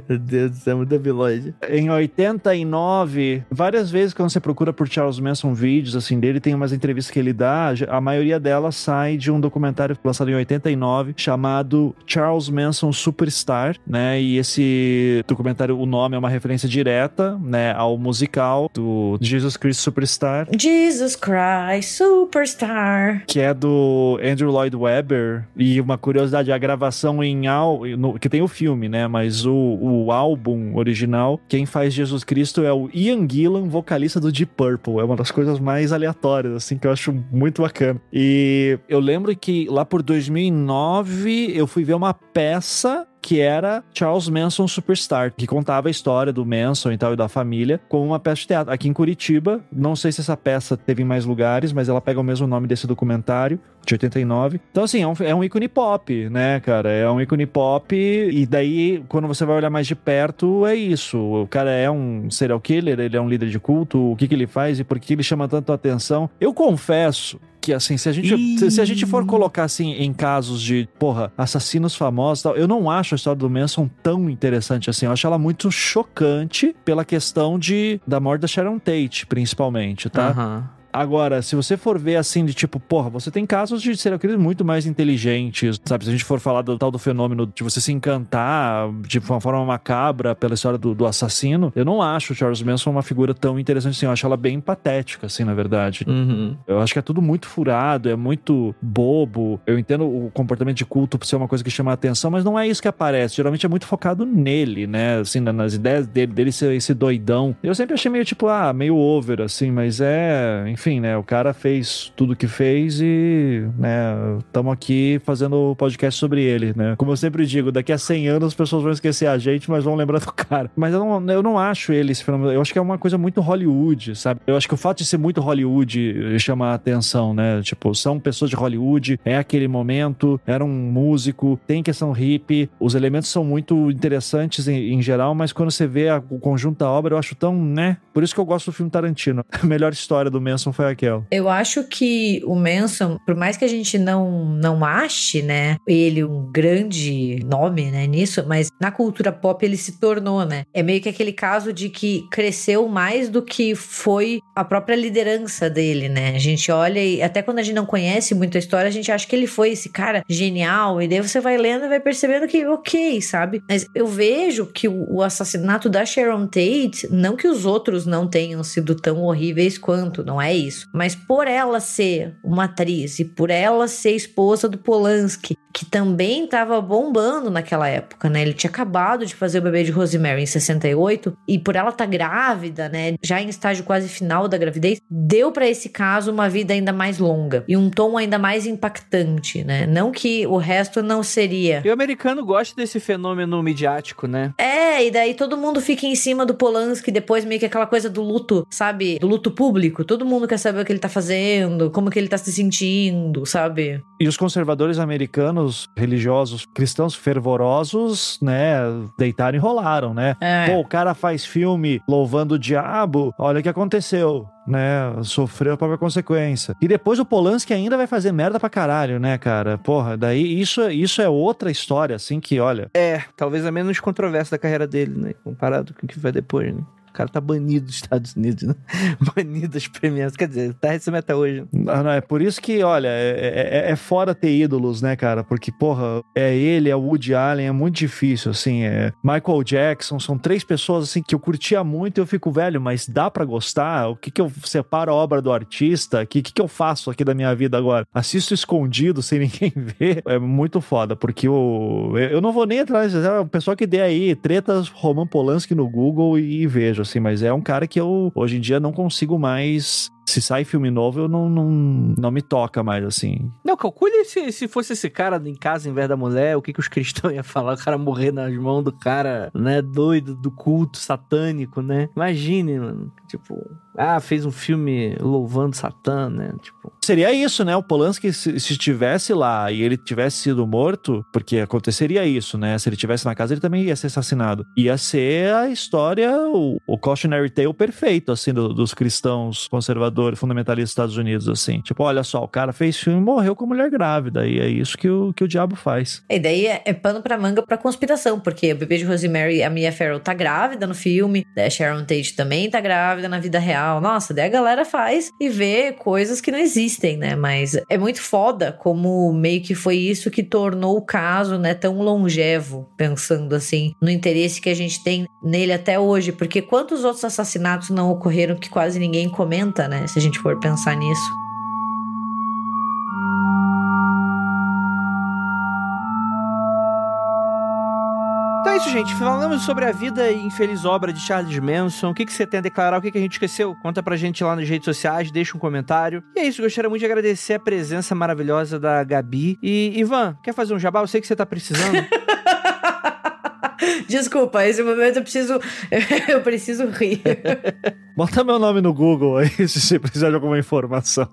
[laughs] Meu Deus do céu, muito debilóide. Em 89, várias vezes quando você procura por Charles Manson vídeos assim dele, tem umas entrevistas que ele dá, a maioria delas sai de um documentário lançado em 89 chamado Charles Manson Superstar, né? E esse documentário, o nome é uma referência direta, né, ao musical do Jesus Christ Superstar. Jesus Christ Superstar. Que é do Andrew Lloyd Webber. E uma curiosidade, a gravação em al... No, que tem o filme, né? Mas o, o álbum original, quem faz Jesus Cristo é o Ian Gillan, vocalista do Deep Purple. É uma das coisas mais aleatórias, assim, que eu acho muito bacana. E eu lembro que lá por 2009 eu fui ver uma peça que era Charles Manson Superstar, que contava a história do Manson e tal e da família como uma peça de teatro. Aqui em Curitiba, não sei se essa peça teve em mais lugares, mas ela pega o mesmo nome desse documentário, de 89. Então, assim, é um, é um ícone pop, né, cara? É um ícone pop e daí, quando você vai olhar mais de perto, é isso. O cara é um serial killer, ele é um líder de culto, o que, que ele faz e por que ele chama tanto atenção. Eu confesso que, assim, se a gente, se, se, a gente for colocar, assim, em casos de, porra, assassinos famosos tal, eu não acho a história do Manson tão interessante assim. Eu acho ela muito chocante pela questão de, da morte da Sharon Tate, principalmente, tá? Uhum. Agora, se você for ver assim, de tipo, porra, você tem casos de serial killers muito mais inteligentes, sabe? Se a gente for falar do tal do fenômeno de você se encantar de uma forma macabra pela história do, do assassino, eu não acho o Charles Manson uma figura tão interessante assim. Eu acho ela bem patética, assim, na verdade. Uhum. Eu acho que é tudo muito furado, é muito bobo. Eu entendo o comportamento de culto por ser uma coisa que chama a atenção, mas não é isso que aparece. Geralmente é muito focado nele, né? Assim, nas ideias dele, dele ser esse doidão. Eu sempre achei meio tipo, ah, meio over, assim, mas é enfim, né? O cara fez tudo que fez e, né, estamos aqui fazendo podcast sobre ele, né? Como eu sempre digo, daqui a 100 anos as pessoas vão esquecer a gente, mas vão lembrar do [laughs] cara. Mas eu não, eu não acho ele esse fenômeno. Eu acho que é uma coisa muito Hollywood, sabe? Eu acho que o fato de ser muito Hollywood chama a atenção, né? Tipo, são pessoas de Hollywood, é aquele momento, era um músico, tem questão hippie, os elementos são muito interessantes em, em geral, mas quando você vê a, o conjunto da obra, eu acho tão, né? Por isso que eu gosto do filme Tarantino. [laughs] A melhor história do Manson Manson foi aquela? Eu acho que o Manson, por mais que a gente não, não ache, né, ele um grande nome, né, nisso, mas na cultura pop ele se tornou, né? É meio que aquele caso de que cresceu mais do que foi a própria liderança dele, né? A gente olha e até quando a gente não conhece muito a história, a gente acha que ele foi esse cara genial, e daí você vai lendo e vai percebendo que, ok, sabe? Mas eu vejo que o, assassinato da Sharon Tate, não que os outros não tenham sido tão horríveis quanto, não é isso. Mas por ela ser uma atriz e por ela ser esposa do Polanski, que também estava bombando naquela época, né? Ele tinha acabado de fazer o bebê de Rosemary em 68 e por ela estar tá grávida, né, já em estágio quase final da gravidez, deu para esse caso uma vida ainda mais longa e um tom ainda mais impactante, né? Não que o resto não seria. E o americano gosta desse fenômeno midiático, né? É, e daí todo mundo fica em cima do Polanski depois meio que aquela coisa do luto, sabe? Do luto público. Todo mundo quer saber o que ele tá fazendo, como que ele tá se sentindo, sabe? E os conservadores americanos, religiosos, cristãos fervorosos, né, deitaram e rolaram, né? É. Pô, o cara faz filme louvando o diabo, olha o que aconteceu né, sofreu a própria consequência. E depois o Polanski ainda vai fazer merda pra caralho, né, cara? Porra, daí isso, isso é outra história, assim, que olha. É, talvez a menos controversa da carreira dele, né? Comparado com o que vai depois, né? Cara tá banido dos Estados Unidos, né? [laughs] Banido das premiações. Quer dizer, tá recebendo até hoje. Não, não, é por isso que, olha, é, é, é fora ter ídolos, né, cara? Porque, porra, é ele, é o Woody Allen, é muito difícil, assim. É Michael Jackson, são três pessoas, assim, que eu curtia muito e eu fico, velho, mas dá para gostar? O que que eu separo a obra do artista? O que, que que eu faço aqui da minha vida agora? Assisto escondido, sem [laughs] ninguém ver? É muito foda, porque o... eu não vou nem atrás, é o pessoal que dê aí tretas Roman Polanski no Google e vejo, assim, mas é um cara que eu, hoje em dia, não consigo mais se sai filme novo, eu não, não, não me toca mais, assim. Não, calcule se, se fosse esse cara em casa em vez da mulher, o que, que os cristãos [laughs] iam falar? O cara morrer nas mãos do cara, né, doido, do culto satânico, né? Imagine, mano. Tipo, ah, fez um filme louvando Satã, né? Tipo. Seria isso, né? O Polanski, se, se estivesse lá e ele tivesse sido morto, porque aconteceria isso, né? Se ele estivesse na casa, ele também ia ser assassinado. Ia ser a história, o, o cautionary tale perfeito, assim, do, dos cristãos conservadores, fundamentalistas dos Estados Unidos, assim. Tipo, olha só, o cara fez filme e morreu com mulher grávida. E é isso que o, que o diabo faz. E daí é, é pano pra manga pra conspiração, porque o bebê de Rosemary, a Mia Farrow tá grávida no filme, a Sharon Tate também tá grávida na vida real. Nossa, daí a galera faz e vê coisas que não existem, né? Mas é muito foda como meio que foi isso que tornou o caso, né, tão longevo, pensando assim, no interesse que a gente tem nele até hoje, porque quantos outros assassinatos não ocorreram que quase ninguém comenta, né, se a gente for pensar nisso. Então é isso, gente. Falamos sobre a vida e infeliz obra de Charles Manson. O que, que você tem a declarar? O que, que a gente esqueceu? Conta pra gente lá nas redes sociais, deixa um comentário. E é isso, gostaria muito de agradecer a presença maravilhosa da Gabi. E, Ivan, quer fazer um jabá? Eu sei que você tá precisando. [laughs] Desculpa, esse momento eu preciso. [laughs] Eu preciso rir. [laughs] Bota meu nome no Google aí [laughs] se você precisar de alguma informação.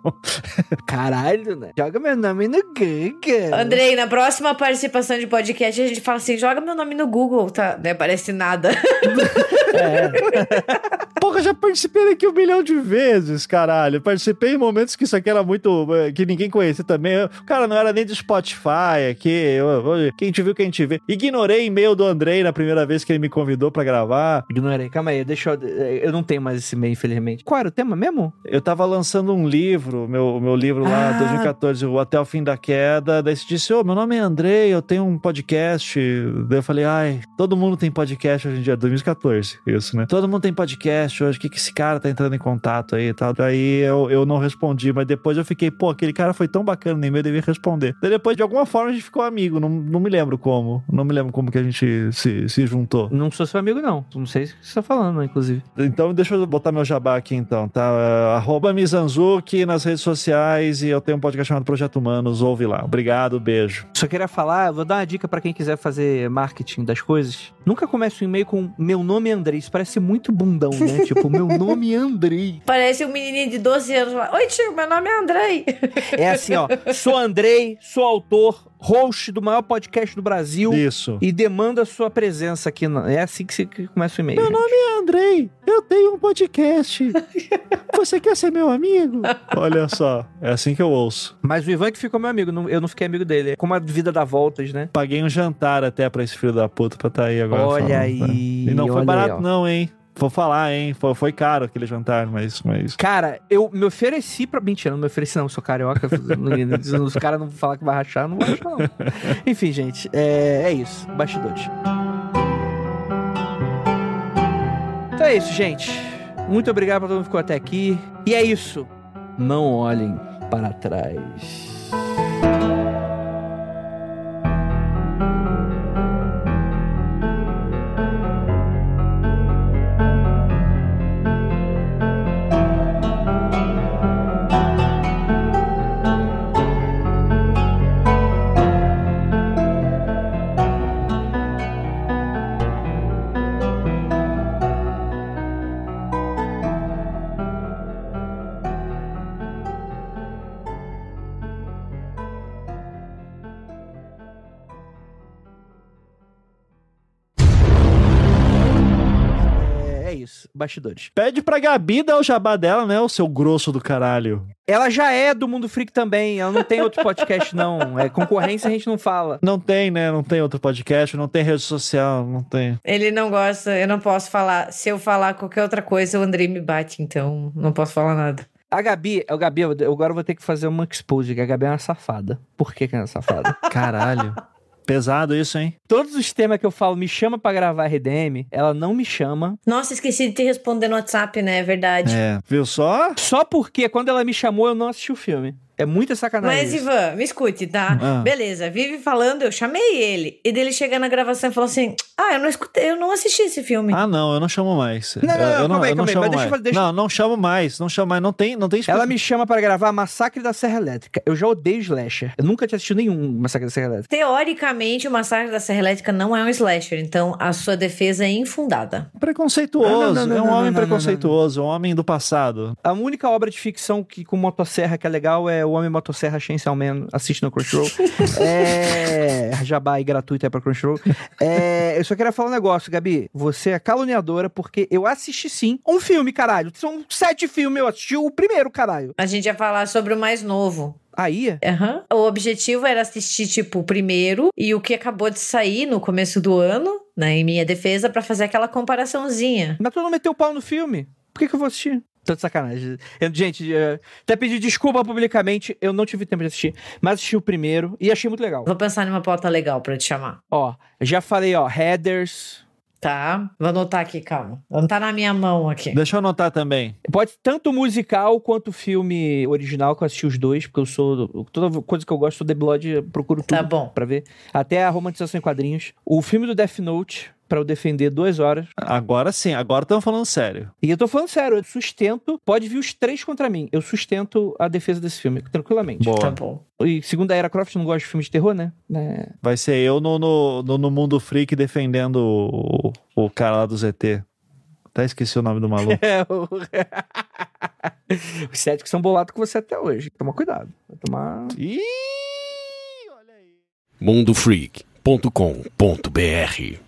Caralho, né? Joga meu nome no Google. Andrei, na próxima participação de podcast, a gente fala assim: joga meu nome no Google, tá? Não parece nada. É. Porra, já participei daqui um milhão de vezes, caralho. Participei em momentos que isso aqui era muito. que ninguém conhecia também. O cara não era nem do Spotify aqui. Quem te viu, quem te vê. Ignorei e-mail do Andrei na primeira vez que ele me convidou para gravar. Ignorei. Calma aí, deixa eu. Eu não tenho mais esse e-mail, infelizmente. Qual era o tema mesmo? Eu tava lançando um livro, meu, meu livro lá, ah. 2014, o Até o Fim da Queda. Daí você disse: Ô, oh, meu nome é Andrei, eu tenho um podcast. Daí eu falei: ai, todo mundo tem podcast hoje em dia, 2014, isso, né? Todo mundo tem podcast hoje, o que, que esse cara tá entrando em contato aí e tal. Daí eu, eu não respondi, mas depois eu fiquei, pô, aquele cara foi tão bacana, nem eu devia responder. Daí depois, de alguma forma, a gente ficou amigo, não, não me lembro como. Não me lembro como que a gente se, se juntou. Não sou seu amigo, não. Não sei o que você tá falando, inclusive. Então, deixa eu botar meu jabá aqui, então, tá? Uh, arroba Mizanzuki nas redes sociais e eu tenho um podcast chamado Projeto Humanos, ouve lá. Obrigado, beijo. Só queria falar, vou dar uma dica para quem quiser fazer marketing das coisas. Nunca comece um e-mail com meu nome é Andrei. Isso parece muito bundão, né? [laughs] tipo, meu nome é Andrei. Parece um menininho de 12 anos lá. Oi, tio, meu nome é Andrei. É assim, ó. Sou Andrei, sou autor, host do maior podcast do Brasil. Isso. E demanda a sua presença aqui. Na... É assim que você começa o e-mail. Meu gente. nome é Andrei. Eu tenho um podcast. você quer ser meu amigo? Olha só. É assim que eu ouço. Mas o Ivan que ficou meu amigo. Eu não fiquei amigo dele. É como a vida dá voltas, né? Paguei um jantar até pra esse filho da puta pra estar tá aí agora. Olha aí. E não foi barato, aí, não, hein? Vou falar, hein? Foi, foi, caro aquele jantar, mas, mas. Cara, eu me ofereci pra. Mentira, não me ofereci, não. Sou carioca. os caras não falar que vai rachar, não vai rachar, não. Enfim, gente, é, é isso. Bastidores. Então é isso, gente. Muito obrigado pra todo mundo que ficou até aqui. E é isso. Não olhem para trás. Bastidores. Pede pra Gabi dar o jabá dela, né? O seu grosso do caralho. Ela já é do Mundo Freak também. Ela não tem outro podcast, não. É concorrência, a gente não fala. Não tem, né? Não tem outro podcast, não tem rede social, não tem. Ele não gosta, eu não posso falar. Se eu falar qualquer outra coisa, o Andrei me bate, então não posso falar nada. A Gabi, o Gabi, eu agora vou ter que fazer uma expose, que a Gabi é uma safada. Por que, que é uma safada? Caralho. Pesado isso, hein? Todos os temas que eu falo, me chama pra gravar RDM, ela não me chama. Nossa, esqueci de te responder no WhatsApp, né? É verdade. É. Viu só? Só porque quando ela me chamou, eu não assisti o filme. É muita sacanagem. Mas, isso. Ivan, me escute, tá? Ah. Beleza, vive falando, eu chamei ele. E dele chega na gravação e falou assim: Ah, eu não escutei, eu não assisti esse filme. Ah, não, eu não chamo mais. Não, não, eu, não, calma aí, calma aí, chamo mas deixa eu deixa- Não, não chamo mais, não chamo mais. Não tem, não tem Ela me chama pra gravar Massacre da Serra Elétrica. Eu já odeio slasher. Eu nunca tinha assistido nenhum Massacre da Serra Elétrica. Teoricamente, o Massacre da Serra Elétrica não é um slasher, então a sua defesa é infundada. Preconceituoso. Não, não, não, é um não, homem não, não, preconceituoso, um homem do passado. A única obra de ficção que com motosserra que é legal é O Homem Motosserra Chainsaw Man. Assiste no Crunchyroll. [laughs] é... Jabá aí gratuito aí pra Crunchyroll. É... Eu só queria falar um negócio, Gabi. Você é caluniadora porque eu assisti sim um filme, caralho. São sete filmes, eu assisti o primeiro, caralho. A gente ia falar sobre o mais novo. Aí, Aham. O objetivo era assistir, tipo, o primeiro e o que acabou de sair no começo do ano, né, em minha defesa, pra fazer aquela comparaçãozinha. mas tu não meteu o pau no filme. Por que, que eu vou assistir? Tô de sacanagem. Eu, gente, é, até pedi desculpa publicamente, eu não tive tempo de assistir, mas assisti o primeiro e achei muito legal. Vou pensar numa pauta legal pra te chamar. Ó, já falei, ó, headers. Tá? Vou anotar aqui, calma. Não tá na minha mão aqui. Deixa eu anotar também. Pode ser tanto musical quanto filme original, que eu assisti os dois, porque eu sou. Toda coisa que eu gosto do The Blood, eu procuro tudo Tá bom. pra ver. Até a romantização em quadrinhos. O filme do Death Note, pra eu defender duas horas. Agora sim, agora estamos falando sério. E eu tô falando sério, eu sustento. Pode vir os três contra mim. Eu sustento a defesa desse filme, tranquilamente. Boa. Tá bom. E segundo a Era Croft, não gosta de filme de terror, né? É. Vai ser eu no, no, no, no Mundo Freak defendendo o, o cara lá do ZT. Até esqueci o nome do maluco. [laughs] É, o... [laughs] Os céticos são bolados com você até hoje. Toma cuidado. Vai tomar. Ih, olha aí. mundofreak.com.br